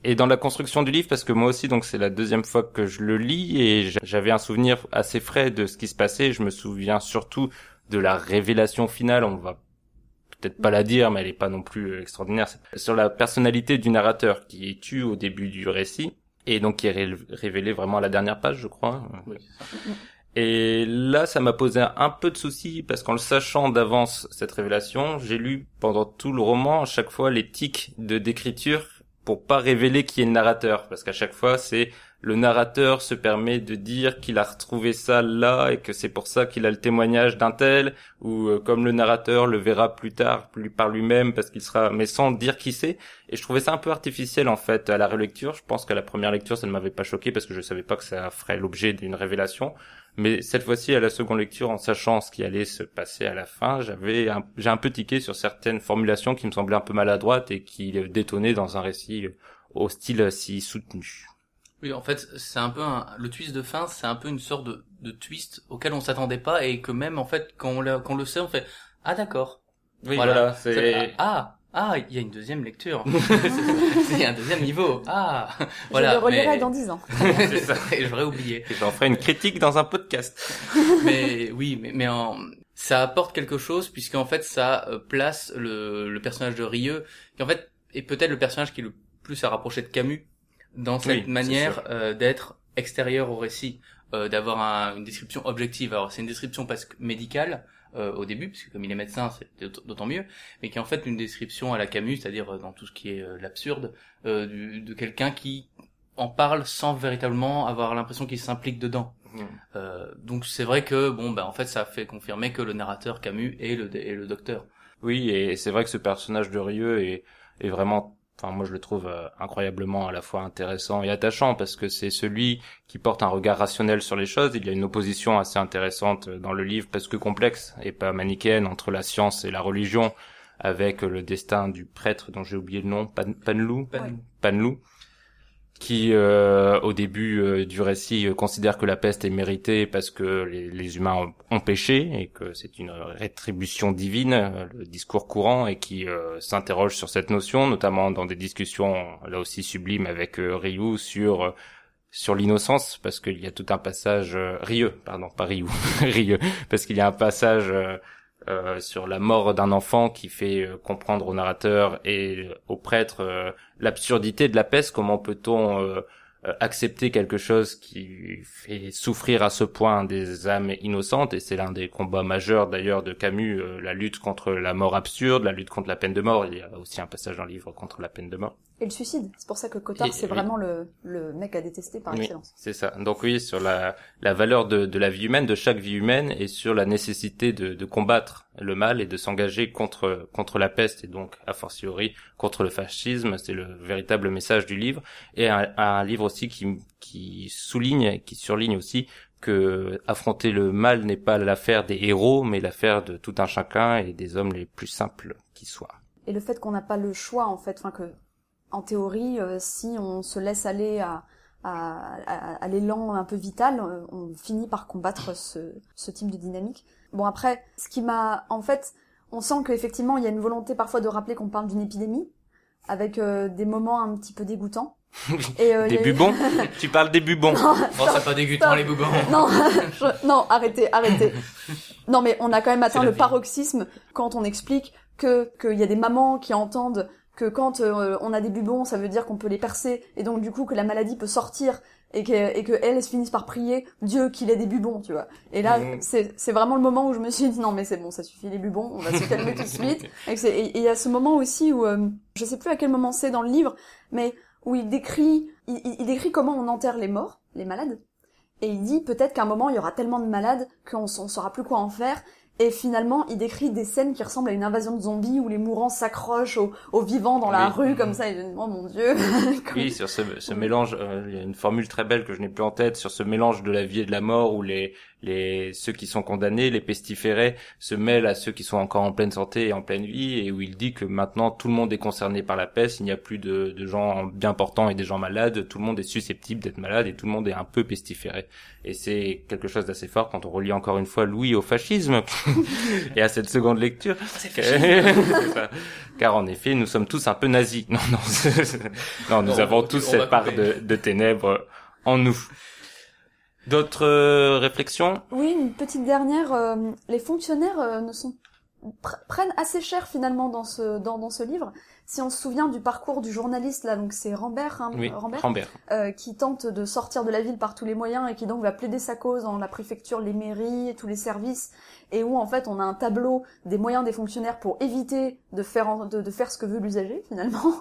Et dans la construction du livre, parce que moi aussi, donc c'est la deuxième fois que je le lis et j'a- j'avais un souvenir assez frais de ce qui se passait. Je me souviens surtout de la révélation finale. On va peut-être pas la dire, mais elle est pas non plus extraordinaire. Sur la personnalité du narrateur qui est tue au début du récit et donc qui est ré- révélé vraiment à la dernière page, je crois. Oui. Et là, ça m'a posé un peu de soucis parce qu'en le sachant d'avance cette révélation, j'ai lu pendant tout le roman à chaque fois les tics de d'écriture pour pas révéler qui est le narrateur. Parce qu'à chaque fois c'est le narrateur se permet de dire qu'il a retrouvé ça là et que c'est pour ça qu'il a le témoignage d'un tel ou euh, comme le narrateur le verra plus tard par lui-même parce qu'il sera mais sans dire qui c'est. Et je trouvais ça un peu artificiel en fait à la relecture. Je pense qu'à la première lecture ça ne m'avait pas choqué parce que je savais pas que ça ferait l'objet d'une révélation. Mais cette fois-ci, à la seconde lecture, en sachant ce qui allait se passer à la fin, j'avais j'ai un peu tiqué sur certaines formulations qui me semblaient un peu maladroites et qui détonnaient dans un récit au style si soutenu. Oui, en fait, c'est un peu un, le twist de fin, c'est un peu une sorte de, de twist auquel on s'attendait pas et que même en fait quand on, quand on le sait, on fait ah d'accord. Oui, Voilà. voilà, C'est- ah ah il y a une deuxième lecture. [laughs] il y a un deuxième niveau. Ah je voilà. le relirai mais- dans dix ans. [laughs] c'est ça. Et j'aurais oublié. Et J'en ferai une critique dans un podcast. [laughs] mais oui, mais, mais en, ça apporte quelque chose puisqu'en fait ça euh, place le, le personnage de Rieux, qui en fait est peut-être le personnage qui est le plus à rapprocher de Camus dans cette Oui, manière euh, d'être extérieur au récit, euh, d'avoir un- une description objective. Alors c'est une description presque médicale euh, au début, puisque comme il est médecin, c'est d'aut- d'autant mieux, mais qui est en fait une description à la Camus, c'est-à-dire euh, dans tout ce qui est euh, l'absurde, euh, du- de quelqu'un qui en parle sans véritablement avoir l'impression qu'il s'implique dedans. Euh, donc c'est vrai que bon bah en fait ça fait confirmer que le narrateur Camus est le est le docteur. Oui, et c'est vrai que ce personnage de Rieux est, est vraiment, enfin moi je le trouve euh, incroyablement à la fois intéressant et attachant parce que c'est celui qui porte un regard rationnel sur les choses. Il y a une opposition assez intéressante dans le livre parce que complexe et pas manichéenne entre la science et la religion avec le destin du prêtre dont j'ai oublié le nom, Pan, Panlou. Panlou, qui euh, au début euh, du récit euh, considère que la peste est méritée parce que les, humains ont, ont péché et que c'est une rétribution divine, euh, le discours courant, et qui s'interroge sur cette notion, notamment dans des discussions là aussi sublimes avec Ryu sur sur l'innocence parce qu'il y a tout un passage Rieux, pardon, pas Ryu, [laughs] Rieux, parce qu'il y a un passage euh, euh, sur la mort d'un enfant qui fait euh, comprendre au narrateur et au prêtre euh, l'absurdité de la peste. Comment peut-on euh, euh, accepter quelque chose qui fait souffrir à ce point des âmes innocentes? Et c'est l'un des combats majeurs d'ailleurs de Camus, euh, la lutte contre la mort absurde, la lutte contre la peine de mort. Il y a aussi un passage dans le livre contre la peine de mort. Et le suicide. C'est pour ça que Cotard, c'est oui. vraiment le, le mec à détester par Oui, excellence. c'est ça. Donc oui, sur la, la valeur de, de la vie humaine, de chaque vie humaine, et sur la nécessité de, de combattre le mal et de s'engager contre contre la peste et donc a fortiori contre le fascisme. C'est le véritable message du livre et un, un livre aussi qui qui souligne, qui surligne aussi que affronter le mal n'est pas l'affaire des héros, mais l'affaire de tout un chacun et des hommes les plus simples qui soient. Et le fait qu'on n'a pas le choix, en fait, enfin que, en théorie, euh, si on se laisse aller à, à, à, à l'élan un peu vital, euh, on finit par combattre ce, ce type de dynamique. Bon après, ce qui m'a, en fait, on sent qu'effectivement il y a une volonté parfois de rappeler qu'on parle d'une épidémie, avec euh, des moments un petit peu dégoûtants. [laughs] Et, euh, Des a bubons [laughs] Tu parles des bubons Oh, c'est pas dégoûtant Stop. les boubons. [laughs] Non, je- non, arrêtez, arrêtez. Non, mais on a quand même atteint le vie. paroxysme quand on explique que qu'il y a des mamans qui entendent que quand euh, on a des bubons, ça veut dire qu'on peut les percer et donc du coup que la maladie peut sortir et que et que elles, elles finissent par prier Dieu qu'il ait des bubons, tu vois. Et là, Mhm. c'est vraiment le moment où je me suis dit non mais c'est bon, ça suffit les bubons, on va se calmer tout de suite. [laughs] Et il y a ce moment aussi où euh, je sais plus à quel moment c'est dans le livre, mais où il décrit il, il- décrit comment on enterre les morts, les malades. Et il dit peut-être qu'à un moment il y aura tellement de malades qu'on on saura plus quoi en faire. Et finalement, il décrit des scènes qui ressemblent à une invasion de zombies où les mourants s'accrochent aux, aux vivants dans la Oui. rue comme ça. Et je oh mon dieu. [laughs] Oui, sur ce, ce mélange, euh, il y a une formule très belle que je n'ai plus en tête sur ce mélange de la vie et de la mort où les les ceux qui sont condamnés, les pestiférés, se mêlent à ceux qui sont encore en pleine santé et en pleine vie et où il dit que maintenant tout le monde est concerné par la peste, il n'y a plus de, de gens bien portants et des gens malades, tout le monde est susceptible d'être malade et tout le monde est un peu pestiféré. Et c'est quelque chose d'assez fort quand on relit encore une fois Louis au fascisme [laughs] et à cette seconde lecture. [laughs] C'est ça. Car en effet, nous sommes tous un peu nazis. Non, non, [laughs] non nous Non, avons on- tous on cette part de ténèbres en nous. D'autres euh, réflexions? Oui, une petite dernière. euh, les fonctionnaires euh, ne sont pr- prennent assez cher finalement dans ce dans, dans ce livre. Si on se souvient du parcours du journaliste là, donc c'est Rambert, hein, Oui, Rambert, Rambert. euh, qui tente de sortir de la ville par tous les moyens et qui donc va plaider sa cause dans la préfecture, les mairies, tous les services, et où en fait on a un tableau des moyens des fonctionnaires pour éviter de faire en- de, de faire ce que veut l'usager [laughs] finalement.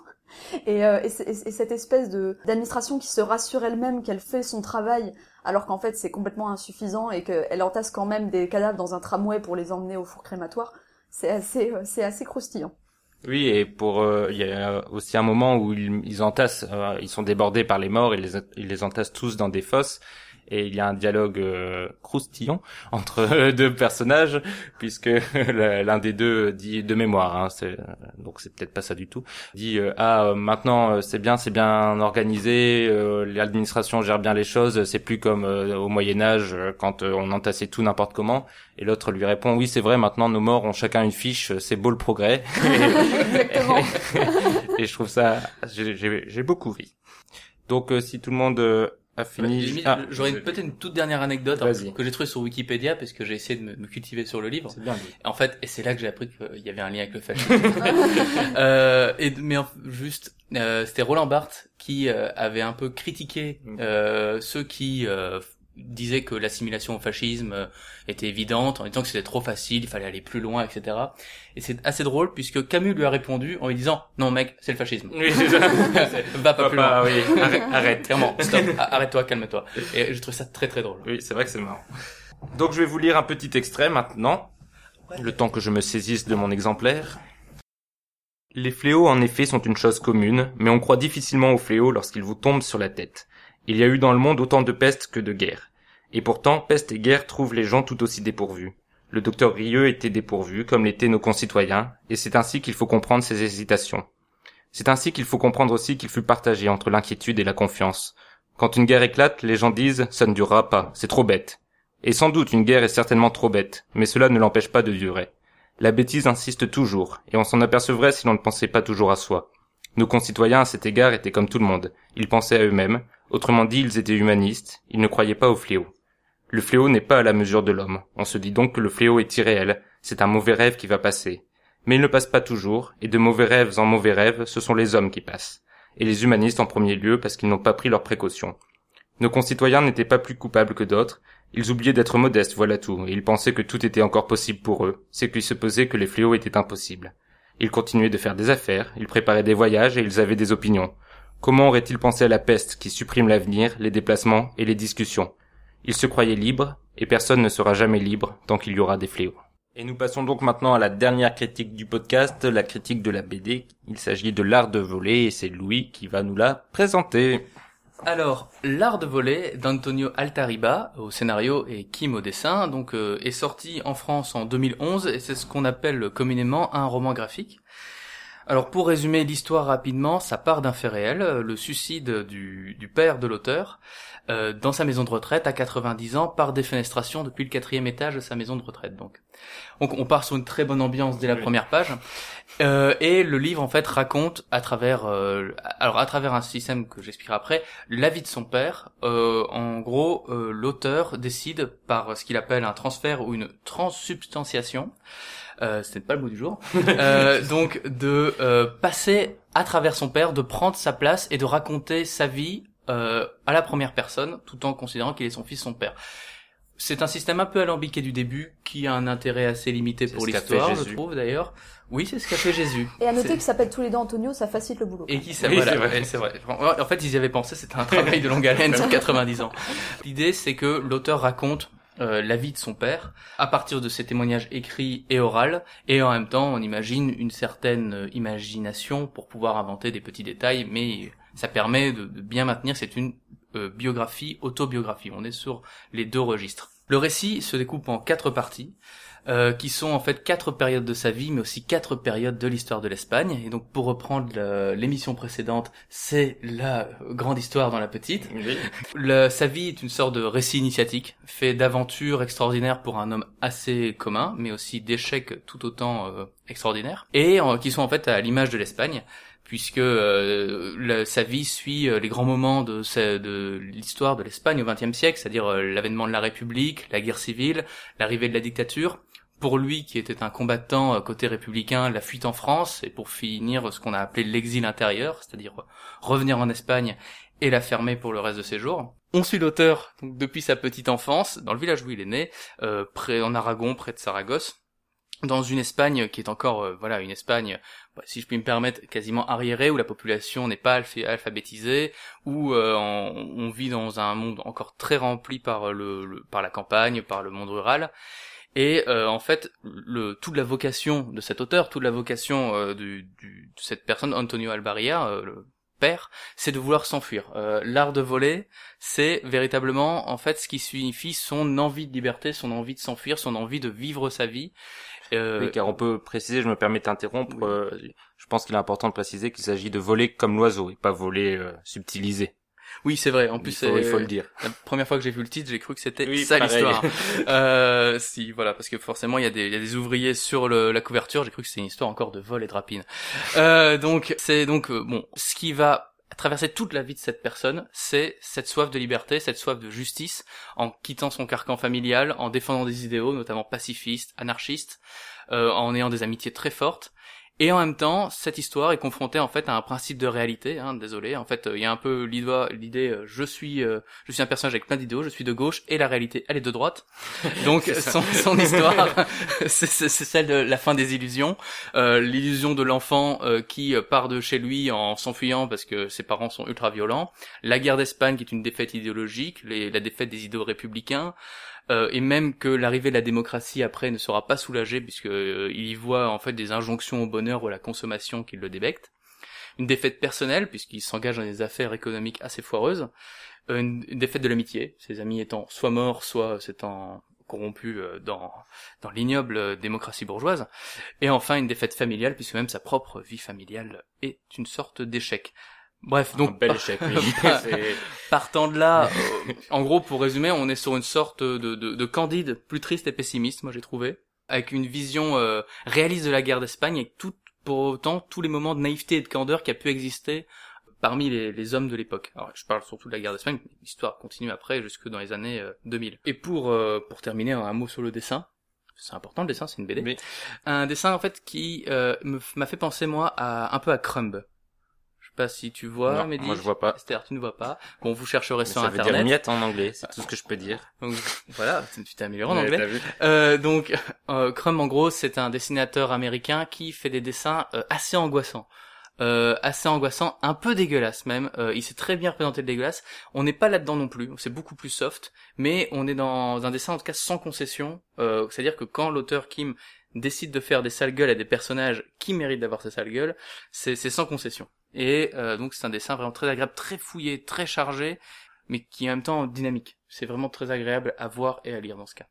Et, euh, et, et cette espèce de d'administration qui se rassure elle-même qu'elle fait son travail alors qu'en fait c'est complètement insuffisant et qu'elle entasse quand même des cadavres dans un tramway pour les emmener au four crématoire, c'est assez euh, c'est assez croustillant. Oui, et pour euh, il y a aussi un moment où ils, entassent, euh, ils sont débordés par les morts, ils les, ils les entassent tous dans des fosses, et il y a un dialogue euh, croustillant entre euh, [laughs] deux personnages, puisque la- l'un des deux dit de mémoire, hein, c'est, euh, donc c'est peut-être pas ça du tout, dit euh, ah euh, maintenant euh, c'est bien, c'est bien organisé, euh, l'administration gère bien les choses, c'est plus comme euh, au Moyen Âge euh, quand euh, on entassait tout n'importe comment, et l'autre lui répond oui c'est vrai maintenant nos morts ont chacun une fiche, c'est beau le progrès. [laughs] Exactement. [laughs] et je trouve ça, j'ai- beaucoup ri. Donc euh, si tout le monde euh, a fini, Limite, Ah, J'aurais peut-être une toute dernière anecdote Vas-y. que j'ai trouvée sur Wikipédia parce que j'ai essayé de me, me cultiver sur le livre. c'est bien dit. En fait, et c'est là que j'ai appris qu'il y avait un lien avec le [laughs] fascisme. [laughs] euh, et, mais juste, euh, c'était Roland Barthes qui euh, avait un peu critiqué euh, ceux qui disaient que l'assimilation au fascisme euh, était évidente, en disant que c'était trop facile, il fallait aller plus loin, etc. Et c'est assez drôle puisque Camus lui a répondu en lui disant non mec, c'est le fascisme. Oui, c'est ça. [laughs] Va pas plus loin. Oui, arrête, [laughs] arrête. Clairement, stop, [laughs] arrête-toi, calme-toi. Et je trouve ça très très drôle. Oui, c'est vrai que c'est marrant. Donc je vais vous lire un petit extrait maintenant, le temps que je me saisisse de mon exemplaire. Les fléaux en effet sont une chose commune, mais on croit difficilement aux fléaux lorsqu'ils vous tombent sur la tête. Il y a eu dans le monde autant de peste que de guerre. Et pourtant, peste et guerre trouvent les gens tout aussi dépourvus. Le docteur Rieux était dépourvu, comme l'étaient nos concitoyens, et c'est ainsi qu'il faut comprendre ses hésitations. C'est ainsi qu'il faut comprendre aussi qu'il fut partagé entre l'inquiétude et la confiance. Quand une guerre éclate, les gens disent « ça ne durera pas, c'est trop bête ». Et sans doute une guerre est certainement trop bête, mais cela ne l'empêche pas de durer. La bêtise insiste toujours, et on s'en apercevrait si l'on ne pensait pas toujours à soi. Nos concitoyens à cet égard étaient comme tout le monde, ils pensaient à eux-mêmes, autrement dit ils étaient humanistes, ils ne croyaient pas au fléau. Le fléau n'est pas à la mesure de l'homme, on se dit donc que le fléau est irréel, c'est un mauvais rêve qui va passer. Mais il ne passe pas toujours, et de mauvais rêves en mauvais rêves, ce sont les hommes qui passent. Et les humanistes en premier lieu parce qu'ils n'ont pas pris leurs précautions. Nos concitoyens n'étaient pas plus coupables que d'autres, ils oubliaient d'être modestes, voilà tout, et ils pensaient que tout était encore possible pour eux, c'est qu'ils se posaient que les fléaux étaient impossibles. Ils continuaient de faire des affaires, ils préparaient des voyages et ils avaient des opinions. Comment auraient-ils pensé à la peste qui supprime l'avenir, les déplacements et les discussions? Ils se croyaient libres, et personne ne sera jamais libre tant qu'il y aura des fléaux. Et nous passons donc maintenant à la dernière critique du podcast, la critique de la BD. Il s'agit de l'art de voler et c'est Louis qui va nous la présenter. Alors, L'art de voler d'Antonio Altariba au scénario et Kim au dessin, donc euh, est sorti en France en 2011 et c'est ce qu'on appelle communément un roman graphique. Alors pour résumer l'histoire rapidement, ça part d'un fait réel, le suicide du, du père de l'auteur euh, dans sa maison de retraite à 90 ans par défenestration depuis le quatrième étage de sa maison de retraite. Donc, donc on part sur une très bonne ambiance dès la première page. Euh, et le livre en fait raconte à travers, euh, alors à travers un système que j'expliquerai après, la vie de son père. Euh, en gros, euh, l'auteur décide par ce qu'il appelle un transfert ou une transsubstantiation. Euh, C'était pas le mot du jour. [laughs] Euh, donc de passer à travers son père, de prendre sa place et de raconter sa vie euh, à la première personne, tout en considérant qu'il est son fils, son père. C'est un système un peu alambiqué du début, qui a un intérêt assez limité C'est pour ce qu'a l'histoire, fait je Jésus. trouve d'ailleurs. Oui, c'est ce qu'a fait Jésus. Et à noter qu'ils s'appellent tous les deux Antonio, ça facilite le boulot. Et qui ça, Oui, voilà, c'est vrai. ouais, [laughs] c'est vrai. En fait, ils y avaient pensé, c'était un travail de longue haleine sur 90 ans. L'idée, c'est que l'auteur raconte euh, la vie de son père à partir de ses témoignages écrits et oraux, et en même temps, on imagine une certaine euh, imagination pour pouvoir inventer des petits détails, mais ça permet de, de bien maintenir, c'est une euh, biographie, autobiographie. On est sur les deux registres. Le récit se découpe en quatre parties euh, qui sont en fait quatre périodes de sa vie, mais aussi quatre périodes de l'histoire de l'Espagne. Et donc, pour reprendre l'émission précédente, c'est la grande histoire dans la petite. [laughs] Le- sa vie est une sorte de récit initiatique, fait d'aventures extraordinaires pour un homme assez commun, mais aussi d'échecs tout autant euh, extraordinaires, et euh, qui sont en fait à l'image de l'Espagne, puisque euh, sa vie suit euh, les grands moments de, l'histoire de l'Espagne au XXe siècle, c'est-à-dire euh, l'avènement de la République, la guerre civile, l'arrivée de la dictature. Pour lui, qui était un combattant côté républicain, la fuite en France, et pour finir ce qu'on a appelé l'exil intérieur, c'est-à-dire revenir en Espagne et la fermer pour le reste de ses jours. On suit l'auteur depuis sa petite enfance, dans le village où il est né, près en Aragon, près de Saragosse, dans une Espagne qui est encore, euh, voilà, une Espagne, bah, si je puis me permettre, quasiment arriérée, où la population n'est pas alpha- alphabétisée, où euh, on, vit dans un monde encore très rempli par le, le- par la campagne, par le monde rural. Et euh, en fait, le, toute la vocation de cet auteur, toute la vocation euh, de cette personne, Antonio Albaria, euh, le père, c'est de vouloir s'enfuir. Euh, L'art de voler, c'est véritablement en fait ce qui signifie son envie de liberté, son envie de s'enfuir, son envie de vivre sa vie. Euh, Oui, car on peut préciser, je me permets Oui, euh, je pense qu'il est important de préciser qu'il s'agit de voler comme l'oiseau et pas voler euh, subtilisé. oui, c'est vrai. En plus, il, faut, il faut le dire. La première fois que j'ai vu le titre, j'ai cru que c'était Oui, ça l'histoire. [laughs] euh, si, voilà, parce que forcément, il y a des, il y a des ouvriers sur le- la couverture. J'ai cru que c'était une histoire encore de vol et de rapine. Euh, donc, c'est donc euh, bon, ce qui va traverser toute la vie de cette personne, c'est cette soif de liberté, cette soif de justice, en quittant son carcan familial, en défendant des idéaux, notamment pacifistes, anarchistes, euh, en ayant des amitiés très fortes. Et en même temps, cette histoire est confrontée en fait à un principe de réalité. Hein, désolé, en fait, euh, il y a un peu l'idée, euh, je suis, euh, je suis un personnage avec plein d'idéaux, je suis de gauche, et la réalité, elle est de droite. [laughs] Donc son, son histoire, [laughs] [laughs] c'est c'est- c'est celle de la fin des illusions, euh, l'illusion de l'enfant euh, qui part de chez lui en s'enfuyant parce que ses parents sont ultra violents, la guerre d'Espagne qui est une défaite idéologique, les- la défaite des idéaux républicains. Euh, et même que l'arrivée de la démocratie après ne sera pas soulagée puisque euh, il y voit en fait des injonctions au bonheur ou à la consommation qui le débectent une défaite personnelle puisqu'il s'engage dans des affaires économiques assez foireuses, Euh, une, défaite de l'amitié, ses amis étant soit morts, soit s'étant corrompu euh, dans dans l'ignoble euh, démocratie bourgeoise. Et enfin une défaite familiale puisque même sa propre vie familiale est une sorte d'échec. Bref, donc un bel échec. [laughs] partant de là, euh, en gros pour résumer, on est sur une sorte de, de, de candide plus triste et pessimiste, moi j'ai trouvé, avec une vision euh, réaliste de la guerre d'Espagne et tout pour autant tous les moments de naïveté et de candeur qui a pu exister parmi les, les hommes de l'époque. Alors je parle surtout de la guerre d'Espagne, l'histoire continue après jusque dans les années euh, 2000. Et pour euh, pour terminer un mot sur le dessin, c'est important le dessin, c'est une BD. Oui. Un dessin en fait qui euh, m'a fait penser moi à un peu à Crumb. Pas si tu vois, Non, Mehdi. moi je vois pas. Esther, tu ne vois pas. Bon, vous chercherez Mais sur ça veut dire internet. miette en anglais, c'est tout ce que je peux dire. Donc, [laughs] voilà, tu t'es amélioré en anglais. vu Euh, donc, euh, Crumb, en gros, c'est un dessinateur américain qui fait des dessins euh, assez angoissants. Euh, assez angoissant, un peu dégueulasse même. Euh, il sait très bien représenter le dégueulasse. On n'est pas là-dedans non plus. C'est beaucoup plus soft, mais on est dans un dessin en tout cas sans concession. Euh, C'est-à-dire que quand l'auteur Kim décide de faire des sales gueules à des personnages qui méritent d'avoir ces sales gueules, c'est sans concession. Et euh, donc c'est un dessin vraiment très agréable, très fouillé, très chargé, mais qui est en même temps dynamique. C'est vraiment très agréable à voir et à lire dans ce cas.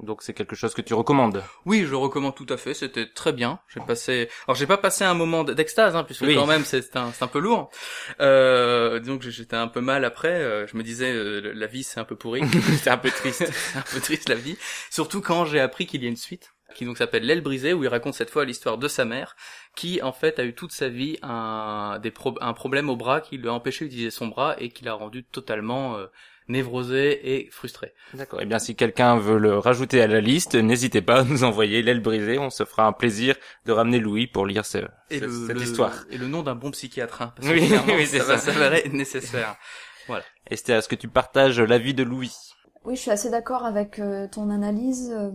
Donc c'est quelque chose que tu recommandes. Oui, je recommande tout à fait. C'était très bien. J'ai passé. Alors j'ai pas passé un moment d'extase, hein, puisque Oui. quand même c'est un, un peu lourd. Euh, donc j'étais un peu mal après. euh, je me disais euh, la vie c'est un peu pourri. [laughs] c'est un peu triste. un peu triste la vie. Surtout quand j'ai appris qu'il y a une suite qui donc s'appelle L'aile brisée où il raconte cette fois l'histoire de sa mère qui en fait a eu toute sa vie un des pro- un problème au bras qui lui a empêché d'utiliser son bras et qui l'a rendu totalement euh, névrosé et frustré. D'accord. Eh bien, si quelqu'un veut le rajouter à la liste, n'hésitez pas à nous envoyer l'aile brisée. On se fera un plaisir de ramener Louis pour lire ce, Et ce- le, cette le- histoire. Et le nom d'un bon psychiatre, hein, parce que Oui, [laughs] oui, c'est ça, va ça. s'avérer nécessaire. Esther, est-ce que tu partages l'avis de Louis? Oui, je suis assez d'accord avec euh, ton analyse, euh,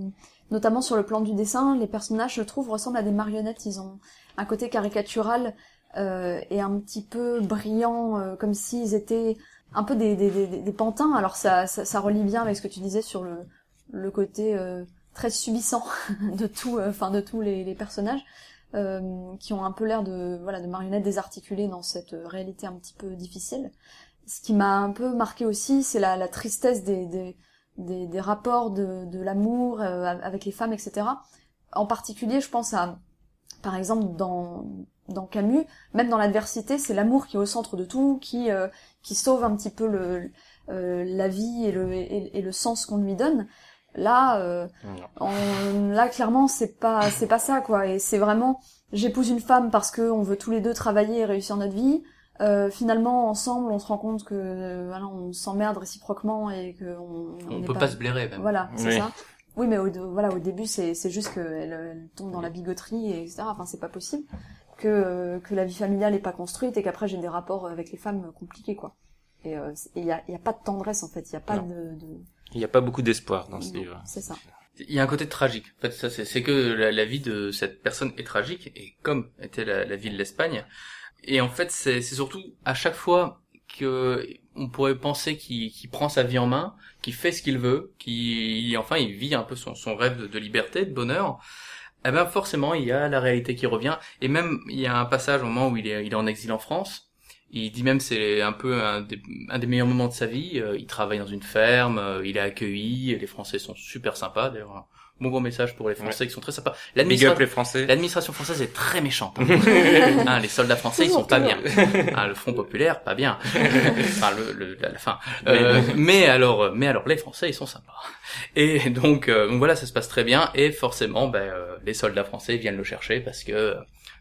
notamment sur le plan du dessin. Les personnages, je trouve, ressemblent à des marionnettes. Ils ont un côté caricatural euh, et un petit peu brillant, euh, comme s'ils étaient un peu des, des, pantins. Alors ça, ça, ça relie bien avec ce que tu disais sur le, le côté euh, très subissant [laughs] de tout, euh, enfin de tous les, personnages. euh, qui ont un peu l'air de voilà de marionnettes désarticulées dans cette réalité un petit peu difficile. Ce qui m'a un peu marqué aussi, c'est la, la tristesse des, des, des, rapports de, de l'amour euh, avec les femmes, etc. En particulier, je pense à, par exemple, dans, dans Camus, même dans l'adversité, c'est l'amour qui est au centre de tout, qui, euh, qui sauve un petit peu le, euh, la vie et le, et, et le sens qu'on lui donne. Là, euh, on- là clairement, c'est pas, c'est pas ça quoi. Et c'est vraiment, j'épouse une femme parce que on veut tous les deux travailler et réussir notre vie. Euh, finalement, ensemble, on se rend compte que euh, voilà, on s'emmerde réciproquement et que on, On, peut pas... se blairer même. voilà, c'est Oui. ça. Oui, mais au, de- voilà, au début, c'est c'est juste qu'elle elle tombe dans la bigoterie, et etc. Enfin, c'est pas possible. Que, euh, que la vie familiale est pas construite et qu'après j'ai des rapports avec les femmes compliqués, quoi. Et il y, a, y a pas de tendresse, en fait. Il y a pas Non. de... de... Il n'y a pas beaucoup d'espoir dans ce Non, livre. C'est ça. Il y a un côté tragique. En fait, ça, c'est c'est que la, la vie de cette personne est tragique, et comme était la, la vie de l'Espagne. Et en fait, c'est surtout à chaque fois que on pourrait penser qu'il prend sa vie en main, qu'il fait ce qu'il veut, qu'il enfin il vit un peu son, rêve de, liberté, de bonheur. Eh ben forcément, il y a la réalité qui revient. Et même, il y a un passage au moment où il est, il en exil en France. Il dit même c'est un peu un des, un des meilleurs moments de sa vie. Euh, il travaille dans une ferme, euh, il est accueilli. Les Français sont super sympas. D'ailleurs, un bon bon message pour les Français qui sont très sympas. L'administration française est très méchante. hein. Hein, [laughs] les soldats français, ils sont pas bien. Hein, le Front populaire, pas bien. [laughs] enfin, le, le- la, la fin. Euh, mais alors, mais alors, les Français, ils sont sympas. Et donc, euh, donc voilà, ça se passe très bien. Et forcément, ben, euh, les soldats français viennent le chercher parce que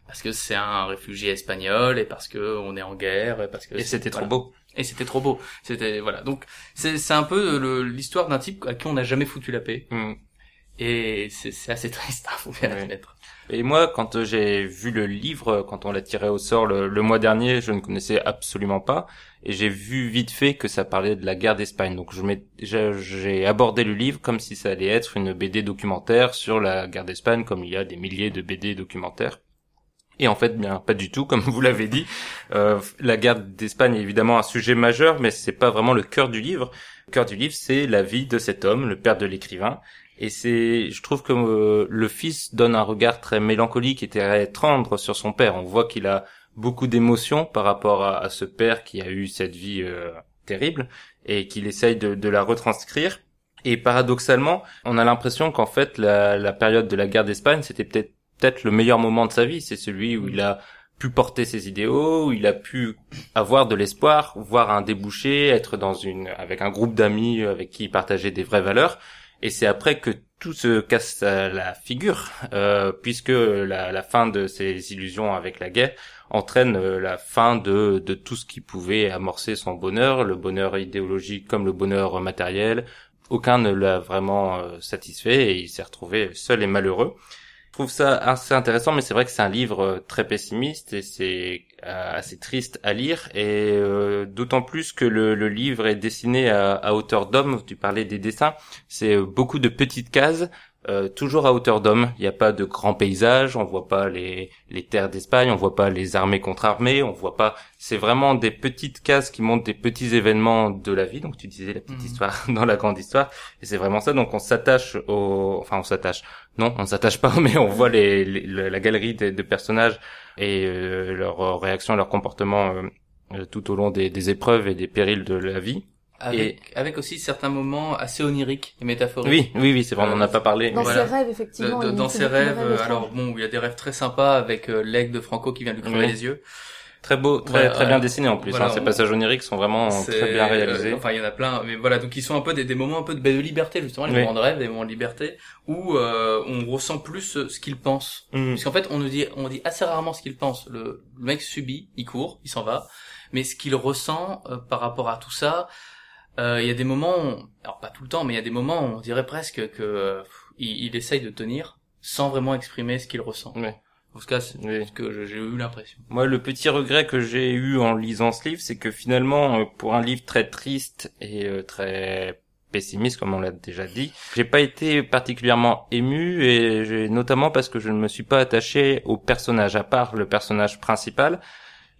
parce que c'est un réfugié espagnol et parce que on est en guerre et parce que Et c'était trop voilà. beau. Et c'était trop beau. C'était voilà. Donc c'est c'est un peu l'histoire d'un type à qui on n'a jamais foutu la paix. Mm. Et c'est assez [laughs] triste, hein, faut bien l'admettre. Et moi, quand euh, j'ai vu le livre, quand on l'a tiré au sort le, le mois dernier, je ne connaissais absolument pas. Et j'ai vu vite fait que ça parlait de la guerre d'Espagne. Donc j'ai abordé le livre comme si ça allait être une BD documentaire sur la guerre d'Espagne, comme il y a des milliers de BD documentaires. Et en fait, bien pas du tout, [laughs] comme vous l'avez dit. Euh, la guerre d'Espagne est évidemment un sujet majeur, mais c'est pas vraiment le cœur du livre. Le cœur du livre, c'est la vie de cet homme, le père de l'écrivain. Et c'est, je trouve que euh, le fils donne un regard très mélancolique et très tendre sur son père. On voit qu'il a beaucoup d'émotions par rapport à, ce père qui a eu cette vie euh, terrible et qu'il essaye de, la retranscrire. Et paradoxalement, on a l'impression qu'en fait, la, la période de la guerre d'Espagne, c'était peut-être peut-être le meilleur moment de sa vie. C'est celui où il a pu porter ses idéaux, où il a pu avoir de l'espoir, voir un débouché, être dans une avec un groupe d'amis avec qui il partageait des vraies valeurs. Et c'est après que tout se casse la figure, euh, puisque la, fin de ses illusions avec la guerre entraîne euh, la fin de, de tout ce qui pouvait amorcer son bonheur, le bonheur idéologique comme le bonheur matériel. Aucun ne l'a vraiment euh, satisfait et il s'est retrouvé seul et malheureux. Je trouve ça assez intéressant, mais c'est vrai que c'est un livre très pessimiste et c'est assez triste à lire, et euh, d'autant plus que le, le, livre est dessiné à, à hauteur d'homme. Tu parlais des dessins, c'est beaucoup de petites cases euh, toujours à hauteur d'homme. Il n'y a pas de grands paysages, on voit pas les, les terres d'Espagne, on voit pas les armées contre armées, on voit pas. C'est vraiment des petites cases qui montrent des petits événements de la vie. Donc tu disais la petite Mhm. histoire [laughs] dans la grande histoire, et c'est vraiment ça. Donc on s'attache au, enfin on s'attache. Non, on s'attache pas, [laughs] mais on voit les, les- la galerie de, de personnages et euh, leurs réactions, leur comportement euh, euh, tout au long des, des épreuves et des périls de la vie. Avec, avec aussi certains moments assez oniriques et métaphoriques. Oui, oui, oui, c'est vrai, on en a Euh, pas parlé. Dans Voilà. ses rêves, effectivement. De- de- il dans ses rêves, euh, alors bon, il y a des rêves très sympas avec euh, l'aigle de Franco qui vient lui crever Oui. les yeux. Très beau, très, Ouais, très bien dessiné en plus. Voilà, hein. Ces passages oniriques sont vraiment très bien réalisés. euh, enfin, il y en a plein, mais voilà, donc ils sont un peu des, des moments un peu de, de liberté justement, les Oui. moments de rêve, des moments de liberté, où euh, on ressent plus euh, ce qu'il pense. Mhm. Parce qu'en fait, on nous dit, on dit assez rarement ce qu'il pense. Le, le mec subit, il court, il s'en va, mais ce qu'il ressent euh, par rapport à tout ça, euh, il y a des moments, où- alors pas tout le temps, mais il y a des moments où on dirait presque que euh, il, il essaye de tenir sans vraiment exprimer ce qu'il ressent. Oui. En tout cas, c'est Oui. ce que j'ai eu l'impression. Moi, le petit regret que j'ai eu en lisant ce livre, c'est que finalement, euh, pour un livre très triste et euh, très pessimiste, comme on l'a déjà dit, j'ai pas été particulièrement ému et j'ai notamment parce que je ne me suis pas attaché au personnage, à part le personnage principal.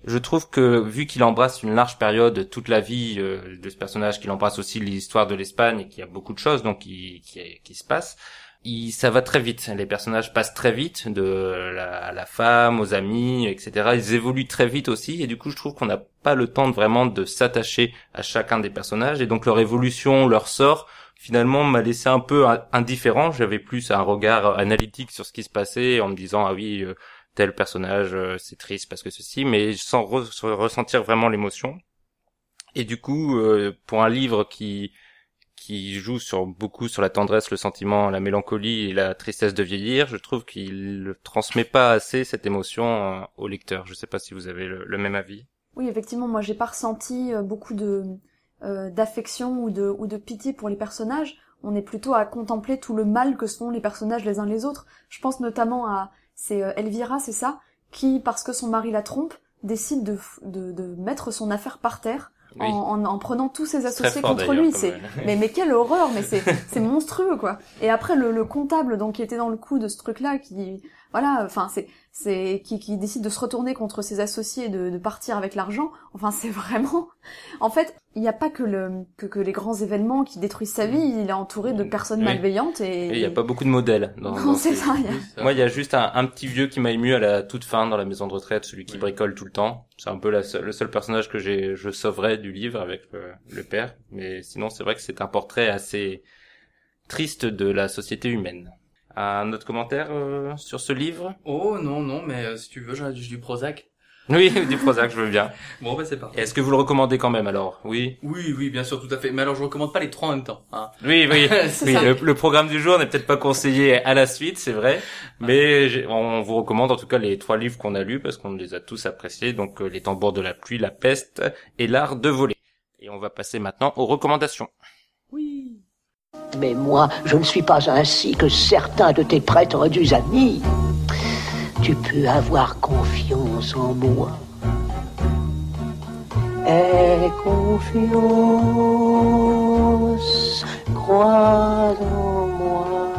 Je trouve que vu qu'il embrasse une large période, toute la vie euh, de ce personnage, qu'il embrasse aussi l'histoire de l'Espagne et qu'il y a beaucoup de choses donc qui, qui, qui se passent, il, ça va très vite. Les personnages passent très vite de la, la femme aux amis, etc. Ils évoluent très vite aussi et du coup je trouve qu'on n'a pas le temps de vraiment de s'attacher à chacun des personnages et donc leur évolution, leur sort finalement m'a laissé un peu in- indifférent. J'avais plus un regard analytique sur ce qui se passait en me disant ah oui euh, tel personnage euh, c'est triste parce que ceci, mais sans re- ressentir vraiment l'émotion. Et du coup euh, pour un livre qui qui joue sur beaucoup sur la tendresse, le sentiment, la mélancolie et la tristesse de vieillir, je trouve qu'il ne transmet pas assez cette émotion euh, au lecteur. Je sais pas si vous avez le, même avis. Oui, effectivement, moi j'ai pas ressenti euh, beaucoup de euh, d'affection ou de ou de pitié pour les personnages. On est plutôt à contempler tout le mal que se font les personnages les uns les autres. Je pense notamment à c'est Elvira, c'est ça, qui parce que son mari la trompe décide de, de mettre son affaire par terre en, en, en prenant tous ses associés fort, contre lui. C'est euh, mais mais quelle horreur, mais c'est [laughs] c'est monstrueux quoi. Et après le, le comptable donc qui était dans le coup de ce truc là qui voilà, enfin c'est c'est qui qui décide de se retourner contre ses associés et de, de partir avec l'argent. Enfin c'est [laughs] vraiment en fait, il n'y a pas que le que, que les grands événements qui détruisent sa vie, il est entouré de personnes Oui. malveillantes Et et il n'y a pas beaucoup de modèles. Dans, Non, dans c'est ces- ça, il y a- ça. [laughs] Moi, il y a juste un, un petit vieux qui m'a ému à la toute fin dans la maison de retraite, celui qui Oui. bricole tout le temps. C'est un peu la seule- le seul personnage que j'ai, je sauverais du livre avec le, le père. Mais sinon, c'est vrai que c'est un portrait assez triste de la société humaine. Un autre commentaire euh, sur ce livre? Oh non, non, mais euh, si tu veux, j'ai du Prozac. Oui, [laughs] du Prozac, je veux bien. Bon, ben c'est parti. Est-ce que vous le recommandez quand même alors? Oui. Oui, oui, bien sûr, tout à fait. Mais alors, je recommande pas les trois en même temps. Hein. Oui, oui. [laughs] Oui le, le programme du jour n'est peut-être pas conseillé à la suite, c'est vrai, mais on vous recommande en tout cas les trois livres qu'on a lus parce qu'on les a tous appréciés, donc euh, Les tambours de la pluie, La peste et L'art de voler. Et on va passer maintenant aux recommandations. Oui. Mais moi, je ne suis pas ainsi que certains de tes prétendus amis. Tu peux avoir confiance en moi. Aie confiance, crois en moi,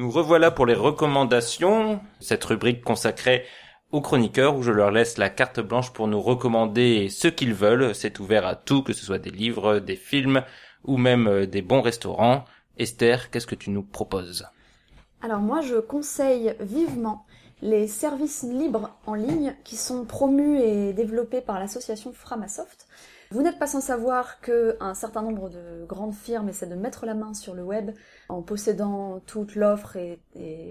nous revoilà pour les recommandations, cette rubrique consacrée aux chroniqueurs où je leur laisse la carte blanche pour nous recommander ce qu'ils veulent. C'est ouvert à tout, que ce soit des livres, des films ou même euh, des bons restaurants. Esther, qu'est-ce que tu nous proposes? Alors moi, je conseille vivement les services libres en ligne qui sont promus et développés par l'association Framasoft. Vous n'êtes pas sans savoir qu'un certain nombre de grandes firmes essaient de mettre la main sur le web en possédant toute l'offre et,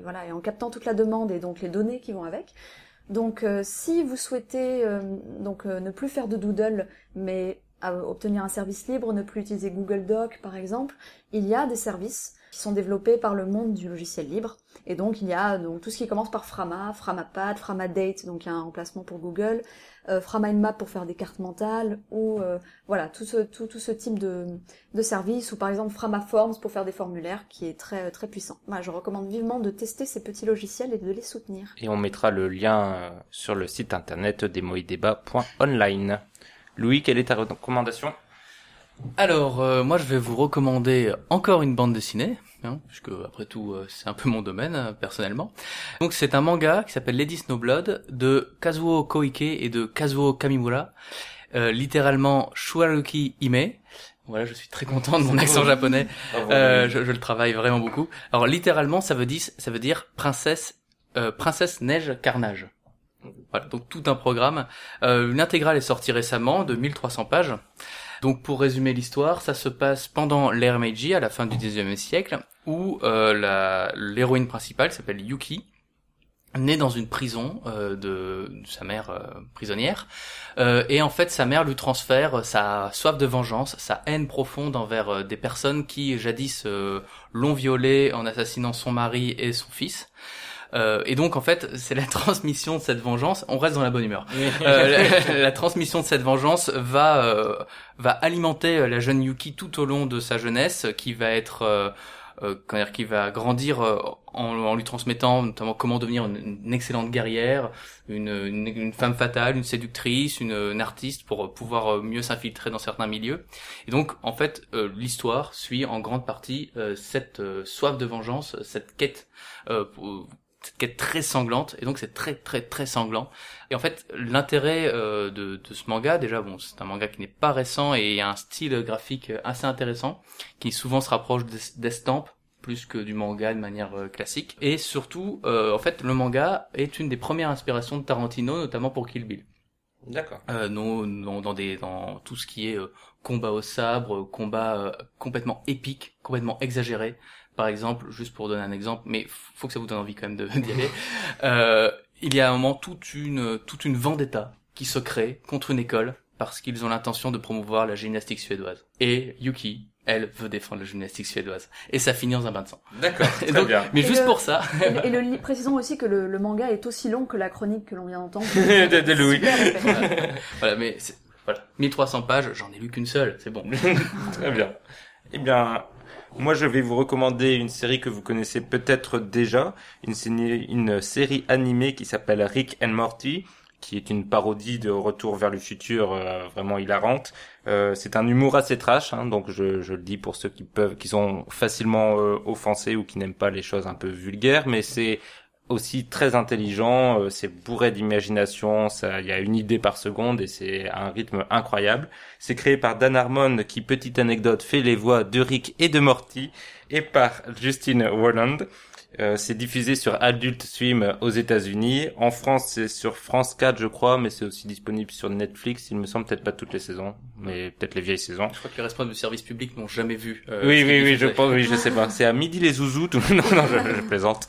voilà et en captant toute la demande et donc les données qui vont avec. Donc euh, si vous souhaitez euh, donc euh, ne plus faire de doodle mais obtenir un service libre, ne plus utiliser Google Doc par exemple, il y a des services qui sont développés par le monde du logiciel libre. Et donc il y a donc tout ce qui commence par Frama, Framapad, Framadate, donc il y un remplacement pour Google, euh, FramaInMap pour faire des cartes mentales, ou euh, voilà tout ce tout, tout ce type de, de service, ou par exemple FramaForms pour faire des formulaires, qui est très très puissant. Je recommande vivement de tester ces petits logiciels et de les soutenir. Et on mettra le lien euh, sur le site internet démoidébat.online. Louis, quelle est ta recommandation? Alors, euh, moi, je vais vous recommander encore une bande dessinée, hein, puisque après tout, euh, c'est un peu mon domaine euh, personnellement. Donc, c'est un manga qui s'appelle Lady Snowblood de Kazuo Koike et de Kazuo Kamimura, euh, littéralement Shuaruki Hime. Voilà, je suis très content de mon accent japonais. Euh, je, je le travaille vraiment beaucoup. Alors, littéralement, ça veut dire, ça veut dire princesse, euh, princesse neige carnage. Voilà, donc tout un programme. Euh, une intégrale est sortie récemment de 1300 pages. Donc pour résumer l'histoire, ça se passe pendant l'ère Meiji, à la fin du 19e siècle, où euh, l'héroïne principale s'appelle Yuki, née dans une prison euh, de, sa mère euh, prisonnière, Euh, et en fait sa mère lui transfère sa soif de vengeance, sa haine profonde envers des personnes qui jadis l'ont violée en assassinant son mari et son fils. Euh, et donc en fait c'est la [laughs] transmission de cette vengeance, on reste dans la bonne humeur. Euh, la, la transmission de cette vengeance va euh, va alimenter euh, la jeune Yuki tout au long de sa jeunesse, qui va être euh, euh, dire, qui va grandir en, en lui transmettant notamment comment devenir une, une excellente guerrière, une, une, une femme fatale, une séductrice, une, une artiste pour pouvoir mieux s'infiltrer dans certains milieux. Et donc en fait euh, l'histoire suit en grande partie euh, cette euh, soif de vengeance, cette quête euh, cette quête très sanglante et donc c'est très très très sanglant et en fait l'intérêt euh, de, de ce manga déjà bon c'est un manga qui n'est pas récent et il y a un style graphique assez intéressant qui souvent se rapproche d'es- d'estampes plus que du manga de manière euh, classique et surtout euh, en fait le manga est une des premières inspirations de Tarantino notamment pour Kill Bill D'accord. euh, non, non, dans des dans tout ce qui est euh, combat au sabre, combat euh, complètement épique, complètement exagéré. Par exemple, juste pour donner un exemple, mais faut que ça vous donne envie quand même de- [laughs] d'y aller. Euh, il y a un moment toute une toute une vendetta qui se crée contre une école parce qu'ils ont l'intention de promouvoir la gymnastique suédoise. Et Yuki, elle veut défendre la gymnastique suédoise. Et ça finit dans un bain de sang. D'accord. [laughs] Très bien. mais Et juste le- pour ça. Et, le- et le, précisons aussi que le, le manga est aussi long que la chronique que l'on vient d'entendre. [laughs] De- de Louis. Super épais. voilà, mais c'est- voilà, 1300 pages, j'en ai lu qu'une seule, c'est bon. Très bien. Eh bien, moi je vais vous recommander une série que vous connaissez peut-être déjà, une, série- animée qui s'appelle Rick and Morty, qui est une parodie de Retour vers le futur euh, vraiment hilarante. Euh, c'est un humour assez trash, hein, donc je, je le dis pour ceux qui peuvent, qui sont facilement euh, offensés ou qui n'aiment pas les choses un peu vulgaires, mais c'est aussi très intelligent, euh, c'est bourré d'imagination, il y a une idée par seconde et c'est un rythme incroyable. C'est créé par Dan Harmon qui, petite anecdote, fait les voix de Rick et de Morty et par Justin Roiland. Euh, c'est diffusé sur Adult Swim aux États-Unis. En France, c'est sur France 4, je crois, mais c'est aussi disponible sur Netflix. Il me semble peut-être pas toutes les saisons, mais peut-être les vieilles saisons. Je crois que les responsables du service public n'ont jamais vu. euh, oui, oui, oui, je pense, oui, je sais pas. C'est à midi les zouzous. Tout... [laughs] non, non, je, je plaisante.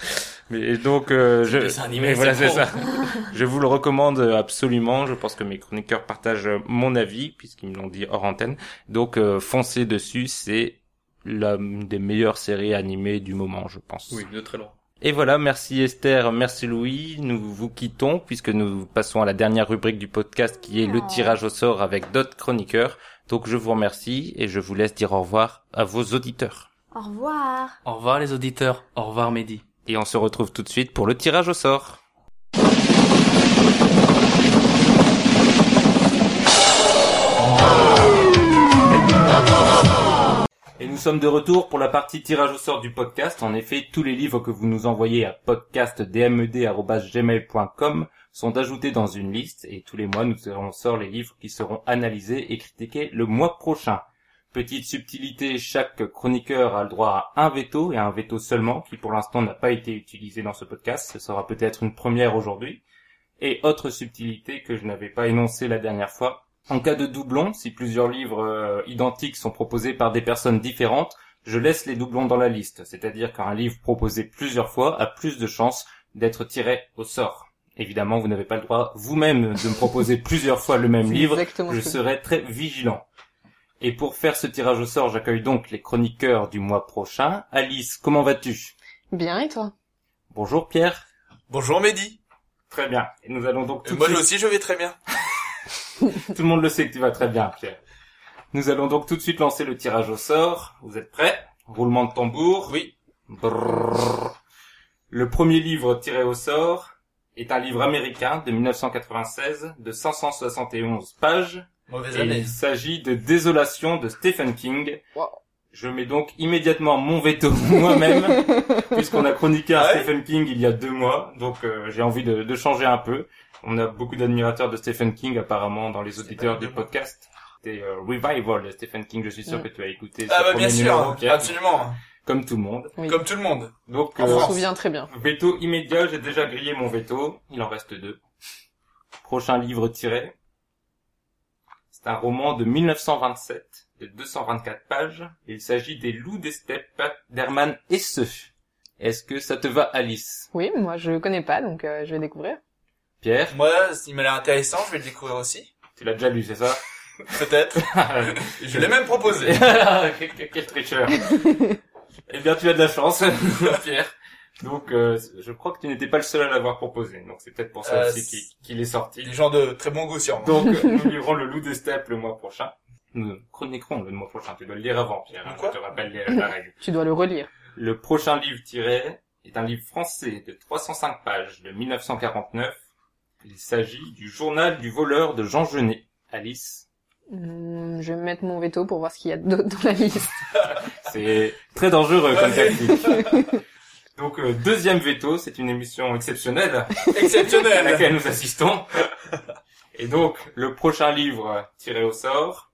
Mais donc, euh, je, dessin animé, mais voilà, c'est ça. [laughs] je vous le recommande absolument. Je pense que mes chroniqueurs partagent mon avis puisqu'ils me l'ont dit hors antenne. Donc, euh, foncez dessus. C'est l'une des meilleures séries animées du moment, je pense. Oui, de très loin. Et voilà, merci Esther, merci Louis. Nous vous quittons puisque nous passons à la dernière rubrique du podcast qui est le Oh. tirage au sort avec d'autres chroniqueurs. Donc je vous remercie et je vous laisse dire au revoir à vos auditeurs. Au revoir. Au revoir les auditeurs. Au revoir Mehdi. Et on se retrouve tout de suite pour le tirage au sort. Et nous sommes de retour pour la partie tirage au sort du podcast. En effet, tous les livres que vous nous envoyez à podcastdmed.gmail.com sont ajoutés dans une liste et tous les mois nous tirons au sort les livres qui seront analysés et critiqués le mois prochain. Petite subtilité, chaque chroniqueur a le droit à un veto et à un veto seulement, qui pour l'instant n'a pas été utilisé dans ce podcast. Ce sera peut-être une première aujourd'hui. Et autre subtilité que je n'avais pas énoncée la dernière fois. En cas de doublon, si plusieurs livres euh, identiques sont proposés par des personnes différentes, je laisse les doublons dans la liste. C'est-à-dire qu'un livre proposé plusieurs fois a plus de chances d'être tiré au sort. Évidemment, vous n'avez pas le droit vous-même de me proposer [laughs] plusieurs fois le même livre. Je serai très vigilant. Et pour faire ce tirage au sort, j'accueille donc les chroniqueurs du mois prochain. Alice, comment vas-tu? Bien, et toi? Bonjour Pierre. Bonjour Mehdi. Très bien. Et nous allons donc tout de Moi suite- aussi je vais très bien. [laughs] Tout le monde le sait que tu vas très bien, Pierre. Nous allons donc tout de suite lancer le tirage au sort. Vous êtes prêts? Roulement de tambour. Oui. Brrr. Le premier livre tiré au sort est un livre américain de 1996 de 571 pages. Mauvaise Et année. il s'agit de Désolation de Stephen King. Wow. Je mets donc immédiatement mon veto [laughs] moi-même, [laughs] puisqu'on a chroniqué un ouais Stephen King il y a deux mois, donc euh, j'ai envie de, de changer un peu. On a beaucoup d'admirateurs de Stephen King apparemment dans les auditeurs du podcast. C'était euh, Revival de Stephen King, je suis sûr Mm. que tu as écouté Ah bah bien numéro, sûr, Pierre, absolument. comme tout le monde. Oui. Comme tout le monde. Donc Je euh, me France. souviens très bien. Veto immédiat, j'ai déjà grillé mon veto. Il en reste deux. Prochain livre tiré. C'est un roman de 1927, de 224 pages. Il s'agit des Loups des steppes d'Hermann Hesse. Est-ce que ça te va, Alice? Oui, moi je connais pas, donc euh, je vais découvrir. Pierre, Moi, il m'a l'air intéressant, je vais le découvrir aussi. tu l'as déjà lu, c'est ça? [laughs] Peut-être. [laughs] je l'ai même proposé. quel, [laughs] quel- quel tricheur Eh bien, tu as de la chance, Pierre. Donc, euh, je crois que tu n'étais pas le seul à l'avoir proposé. Donc, c'est peut-être pour ça Euh, aussi qu'il est sorti. Des gens de très bon goût sûrement. Donc, [laughs] nous lirons le loup des steppes le mois prochain. Nous chroniquerons le mois prochain. Tu dois le lire avant, Pierre. hein. Je te rappelle les- la règle. [laughs] Tu dois le relire. Le prochain livre tiré est un livre français de 305 pages de 1949. Il s'agit du journal du voleur de Jean Genet. Alice, Hum, je vais mettre mon veto pour voir ce qu'il y a d'autre dans la liste. [laughs] c'est très dangereux comme tactique. Donc, euh, deuxième veto, c'est une émission exceptionnelle [laughs] à Exceptionnel. laquelle nous assistons. Et donc, le prochain livre tiré au sort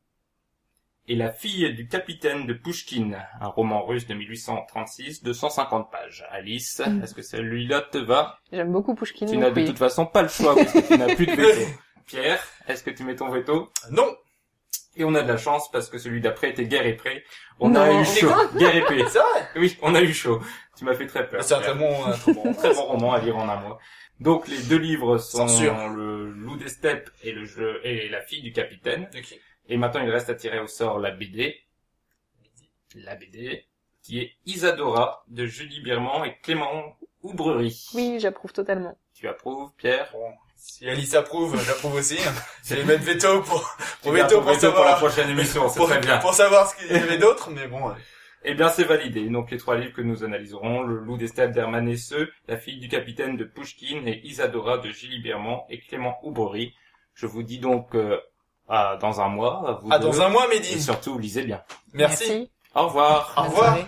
est La fille du capitaine de Pushkin, un roman russe de 1836 de 150 pages. Alice, Mm. est-ce que celui-là te va? J'aime beaucoup Pushkin. Tu donc n'as de oui. toute façon pas le choix parce que tu n'as plus de [laughs] veto. Pierre, est-ce que tu mets ton veto? Non. Et on a de la chance parce que celui d'après était Guerre et Pré. On a eu chaud. Guerre et Pré. [laughs] C'est vrai. Oui, on a eu chaud. Tu m'as fait très peur. C'est un très bon, un très bon. [laughs] Très bon roman à lire en un mois. Donc les deux livres sont le Loup des steppes et le jeu et la fille du capitaine. Et maintenant il reste à tirer au sort la BD. La BD qui est Isadora de Julie Birman et Clément Oubrerie. Oui, j'approuve totalement. Tu approuves, Pierre? Bon. Si Alice approuve, j'approuve aussi. Je vais mettre veto pour, pour veto pour veto pour la savoir, prochaine émission, c'est pour, très bien. pour savoir ce qu'il y avait [laughs] d'autre, mais bon. Eh bien, c'est validé. Donc, les trois livres que nous analyserons, Le loup des steppes d'Hermann Hesse, La fille du capitaine de Pushkin et Isadora de Julie Birman et Clément Oubrerie. Je vous dis donc euh, à dans un mois. à vous Ah, deux. dans un mois, Et Mehdi. surtout, lisez bien. Merci. Au revoir. Au revoir.